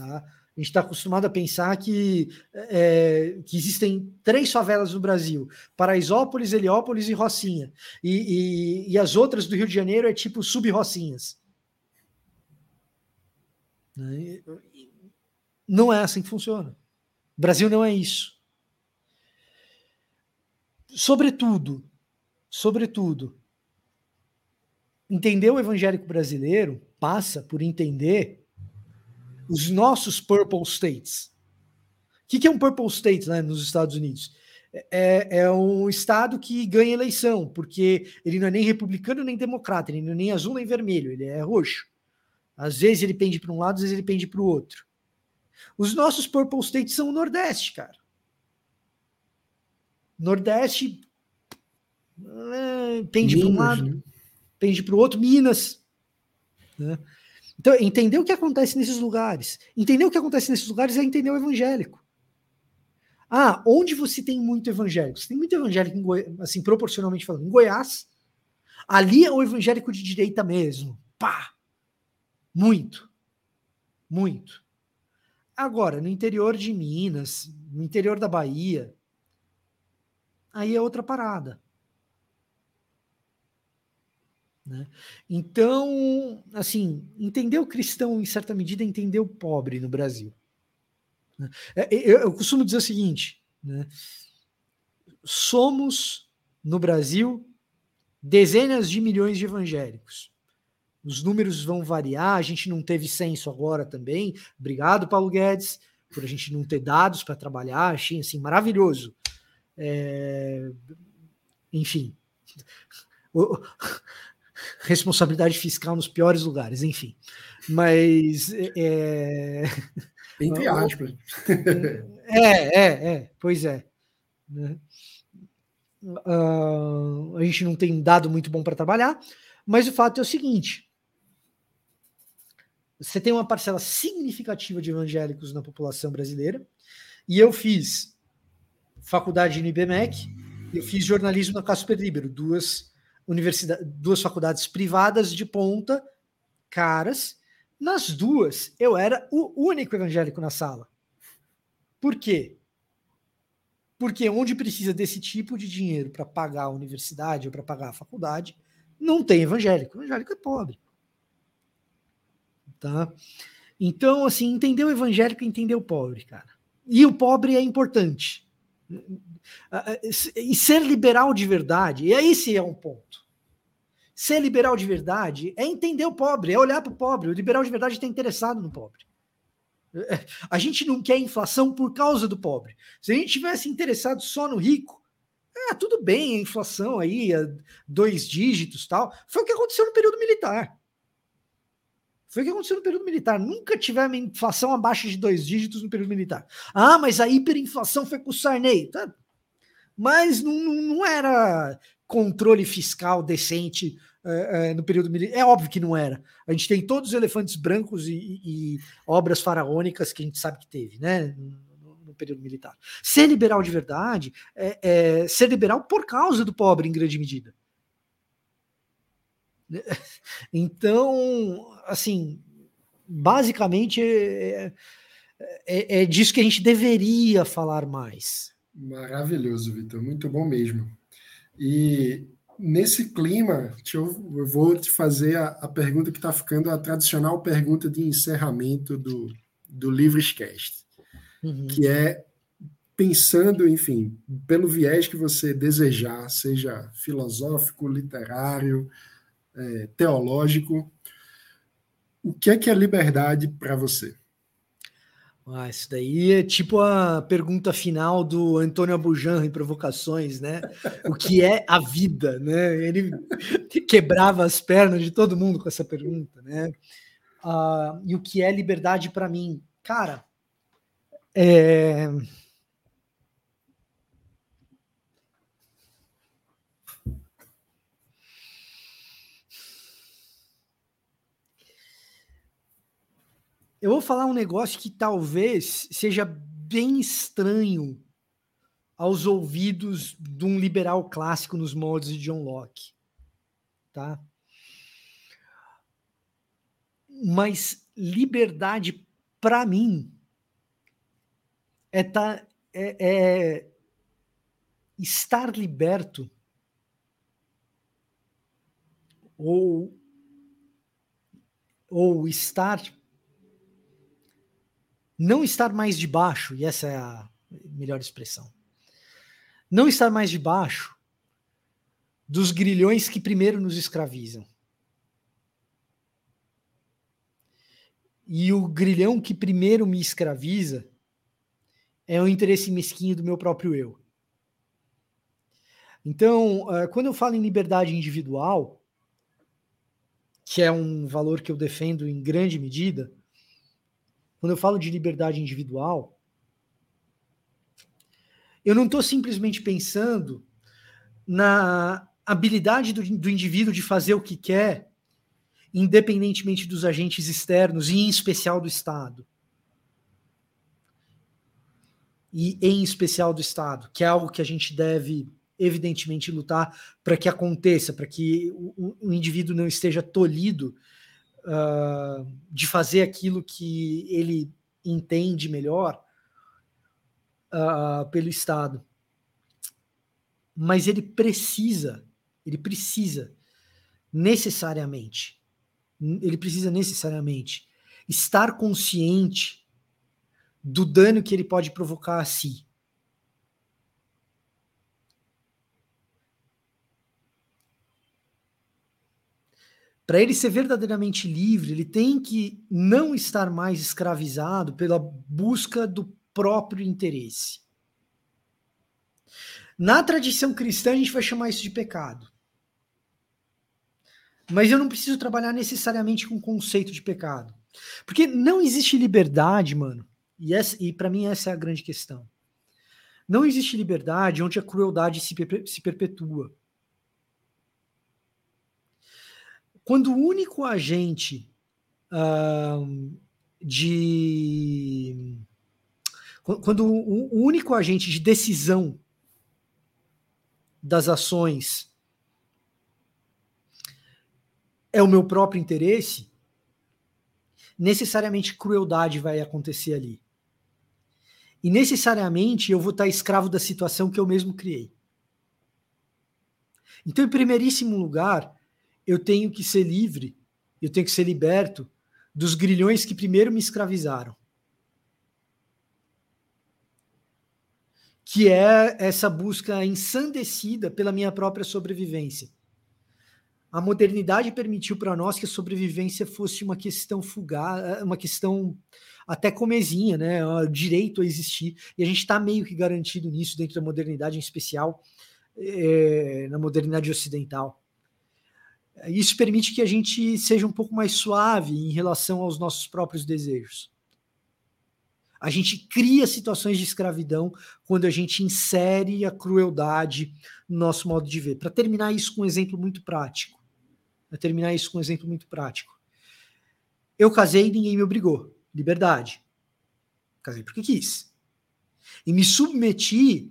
Tá? A gente está acostumado a pensar que, é, que existem três favelas no Brasil: Paraisópolis, Heliópolis e Rocinha. E, e, e as outras do Rio de Janeiro é tipo sub-rocinhas. Né? Não é assim que funciona. O Brasil não é isso. Sobretudo, sobretudo, entender o evangélico brasileiro passa por entender os nossos purple states. O que, que é um purple state né, nos Estados Unidos? É, é, um estado que ganha eleição, porque ele não é nem republicano nem democrata, ele não é nem azul nem vermelho, ele é roxo. Às vezes ele pende para um lado, às vezes ele pende para o outro. Os nossos purple states são o Nordeste, cara. Nordeste é, pende para um lado, né? pende para o outro, Minas. Né? Então, entender o que acontece nesses lugares. Entender o que acontece nesses lugares é entender o evangélico. Ah, onde você tem muito evangélico? Você tem muito evangélico, Goi... assim, proporcionalmente falando, em Goiás. Ali é o evangélico de direita mesmo. Pá! Muito. Muito. Agora, no interior de Minas, no interior da Bahia, aí é outra parada. Né? Então, assim, entender o cristão, em certa medida, é entender o pobre no Brasil. Né? É, eu, eu, costumo dizer o seguinte: né? somos, no Brasil, dezenas de milhões de evangélicos. Os números vão variar, a gente não teve censo agora também. Obrigado, Paulo Guedes, por a gente não ter dados para trabalhar, achei assim, maravilhoso. É... Enfim responsabilidade fiscal nos piores lugares, enfim. Mas. É... Entre aspas. É, é, é, pois é. Uh, a gente não tem dado muito bom para trabalhar, mas o fato é o seguinte: você tem uma parcela significativa de evangélicos na população brasileira, e eu fiz faculdade no IBMEC, eu fiz jornalismo na Casper Libero, duas universidades, duas faculdades privadas de ponta, caras. Nas duas, eu era o único evangélico na sala. Por quê? Porque onde precisa desse tipo de dinheiro para pagar a universidade ou para pagar a faculdade, não tem evangélico. O evangélico é pobre. Tá? Então, assim, entender o evangélico é entender o pobre, cara. E o pobre é importante. E ser liberal de verdade, e aí sim é um ponto. Ser liberal de verdade é entender o pobre, é olhar para o pobre. O liberal de verdade está interessado no pobre. A gente não quer inflação por causa do pobre. Se a gente tivesse interessado só no rico, ah, tudo bem, a inflação aí, dois dígitos tal. Foi o que aconteceu no período militar. Foi o que aconteceu no período militar. Nunca tivemos inflação abaixo de dois dígitos no período militar. Ah, mas a hiperinflação foi com o Sarney. Tá? Mas não, não era controle fiscal decente é, é, no período militar. É óbvio que não era. A gente tem todos os elefantes brancos e, e, e obras faraônicas que a gente sabe que teve, né? No, no período militar. Ser liberal de verdade é, é ser liberal por causa do pobre, em grande medida. Então, assim, basicamente é, é, é, disso que a gente deveria falar mais. Maravilhoso, Vitor, muito bom mesmo. E nesse clima, eu, vou te fazer a, a pergunta que está ficando a tradicional pergunta de encerramento do, do Livrescast, uhum. que é pensando, enfim, pelo viés que você desejar, seja filosófico, literário, é, teológico. O que é que é liberdade para você? Ah, isso daí é tipo a pergunta final do Antônio Abujan em Provocações, né? O que é a vida, né? Ele quebrava as pernas de todo mundo com essa pergunta, né? Ah, e o que é liberdade para mim? Cara, é... Eu vou falar um negócio que talvez seja bem estranho aos ouvidos de um liberal clássico nos moldes de John Locke, tá? Mas liberdade para mim é, tá, é, é estar liberto ou ou estar não estar mais debaixo, e essa é a melhor expressão, não estar mais debaixo dos grilhões que primeiro nos escravizam. E o grilhão que primeiro me escraviza é o interesse mesquinho do meu próprio eu. Então, eh, quando eu falo em liberdade individual, que é um valor que eu defendo em grande medida, quando eu falo de liberdade individual, eu não estou simplesmente pensando na habilidade do, do, indivíduo de fazer o que quer, independentemente dos agentes externos, e em especial do Estado. E em especial do Estado, que é algo que a gente deve, evidentemente, lutar para que aconteça, para que o, o indivíduo não esteja tolhido uh, de fazer aquilo que ele entende melhor uh, pelo Estado. Mas ele precisa, ele precisa necessariamente, ele precisa necessariamente estar consciente do dano que ele pode provocar a si. Para ele ser verdadeiramente livre, ele tem que não estar mais escravizado pela busca do próprio interesse. Na tradição cristã, a gente vai chamar isso de pecado. Mas eu não preciso trabalhar necessariamente com o conceito de pecado. Porque não existe liberdade, mano. E, e para mim essa é a grande questão. Não existe liberdade onde a crueldade se, se perpetua. Quando o único agente uh, de. Quando o único agente de decisão das ações é o meu próprio interesse, necessariamente crueldade vai acontecer ali. E necessariamente eu vou estar escravo da situação que eu mesmo criei. Então, em primeiríssimo lugar, eu tenho que ser livre, eu tenho que ser liberto dos grilhões que primeiro me escravizaram. Que é essa busca ensandecida pela minha própria sobrevivência. A modernidade permitiu para nós que a sobrevivência fosse uma questão fugaz, uma questão até comezinha, né? O direito a existir. E a gente está meio que garantido nisso dentro da modernidade, em especial é, na modernidade ocidental. Isso permite que a gente seja um pouco mais suave em relação aos nossos próprios desejos. A gente cria situações de escravidão quando a gente insere a crueldade no nosso modo de ver. Para terminar isso com um exemplo muito prático. Para terminar isso com um exemplo muito prático. Eu casei e ninguém me obrigou. Liberdade. Casei porque quis. E me submeti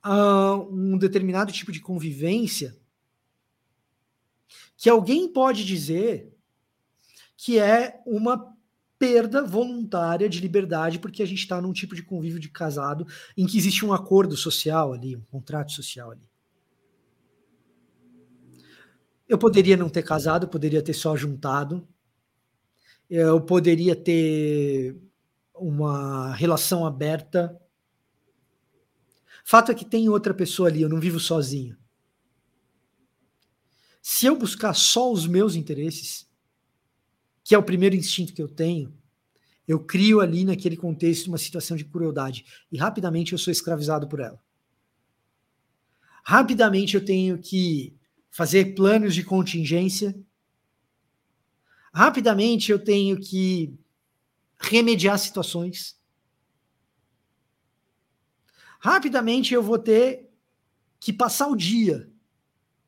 a um determinado tipo de convivência que alguém pode dizer que é uma perda voluntária de liberdade, porque a gente está num tipo de convívio de casado em que existe um acordo social ali, um contrato social ali. Eu poderia não ter casado, poderia ter só juntado, eu poderia ter uma relação aberta. Fato é que tem outra pessoa ali, eu não vivo sozinho. Se eu buscar só os meus interesses, que é o primeiro instinto que eu tenho, eu crio ali naquele contexto uma situação de crueldade e rapidamente eu sou escravizado por ela. Rapidamente eu tenho que fazer planos de contingência. Rapidamente eu tenho que remediar situações. Rapidamente eu vou ter que passar o dia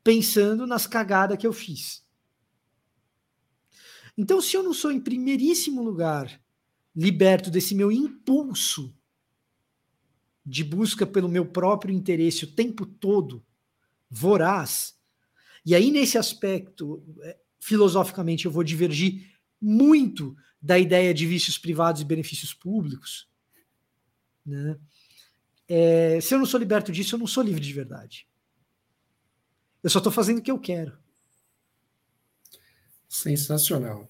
pensando nas cagadas que eu fiz. Então, se eu não sou em primeiríssimo lugar liberto desse meu impulso de busca pelo meu próprio interesse o tempo todo, voraz, e aí nesse aspecto, é, filosoficamente, eu vou divergir muito da ideia de vícios privados e benefícios públicos. Né? É, se eu não sou liberto disso, eu não sou livre de verdade. Eu só estou fazendo o que eu quero. Sensacional.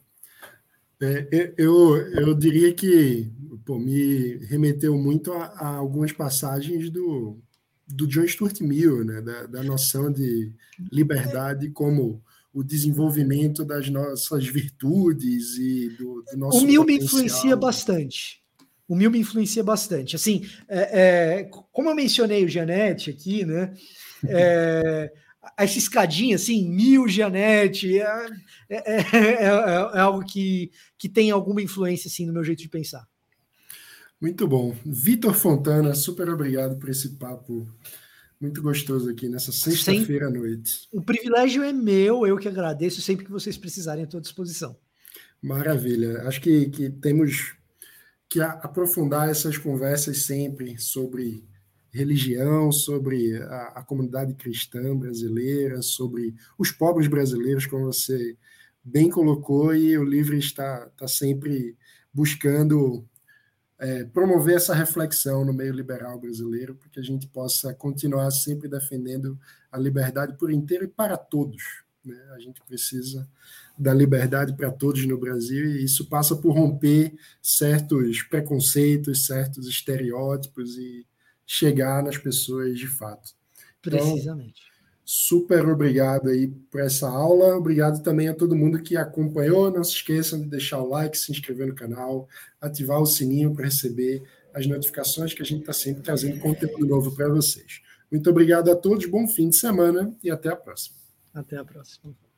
É, eu, eu diria que pô, me remeteu muito a, a, algumas passagens do, do John Stuart Mill, né, da, da noção de liberdade como o desenvolvimento das nossas virtudes e do, do nosso. O Mill me influencia bastante. O Mill me influencia bastante. Assim, é, é, como eu mencionei o Janete aqui, né? É, essa escadinha, assim, mil Janete, é, é, é, é, algo que, que tem alguma influência, assim, no meu jeito de pensar. Muito bom. Vitor Fontana, super obrigado por esse papo muito gostoso aqui nessa sexta-feira à noite. O privilégio é meu, eu que agradeço. Sempre que vocês precisarem, estou à disposição. Maravilha. Acho que, que temos que aprofundar essas conversas sempre sobre religião, sobre a, a, comunidade cristã brasileira, sobre os pobres brasileiros, como você bem colocou, e o livro está, está sempre buscando é, promover essa reflexão no meio liberal brasileiro, para que a gente possa continuar sempre defendendo a liberdade por inteiro e para todos. Né? A gente precisa da liberdade para todos no Brasil, e isso passa por romper certos preconceitos, certos estereótipos e chegar nas pessoas de fato. Então, Precisamente. Então, super obrigado aí por essa aula. Obrigado também a todo mundo que acompanhou. Não se esqueçam de deixar o like, se inscrever no canal, ativar o sininho para receber as notificações que a gente está sempre trazendo conteúdo novo para vocês. Muito obrigado a todos, bom fim de semana e até a próxima. Até a próxima.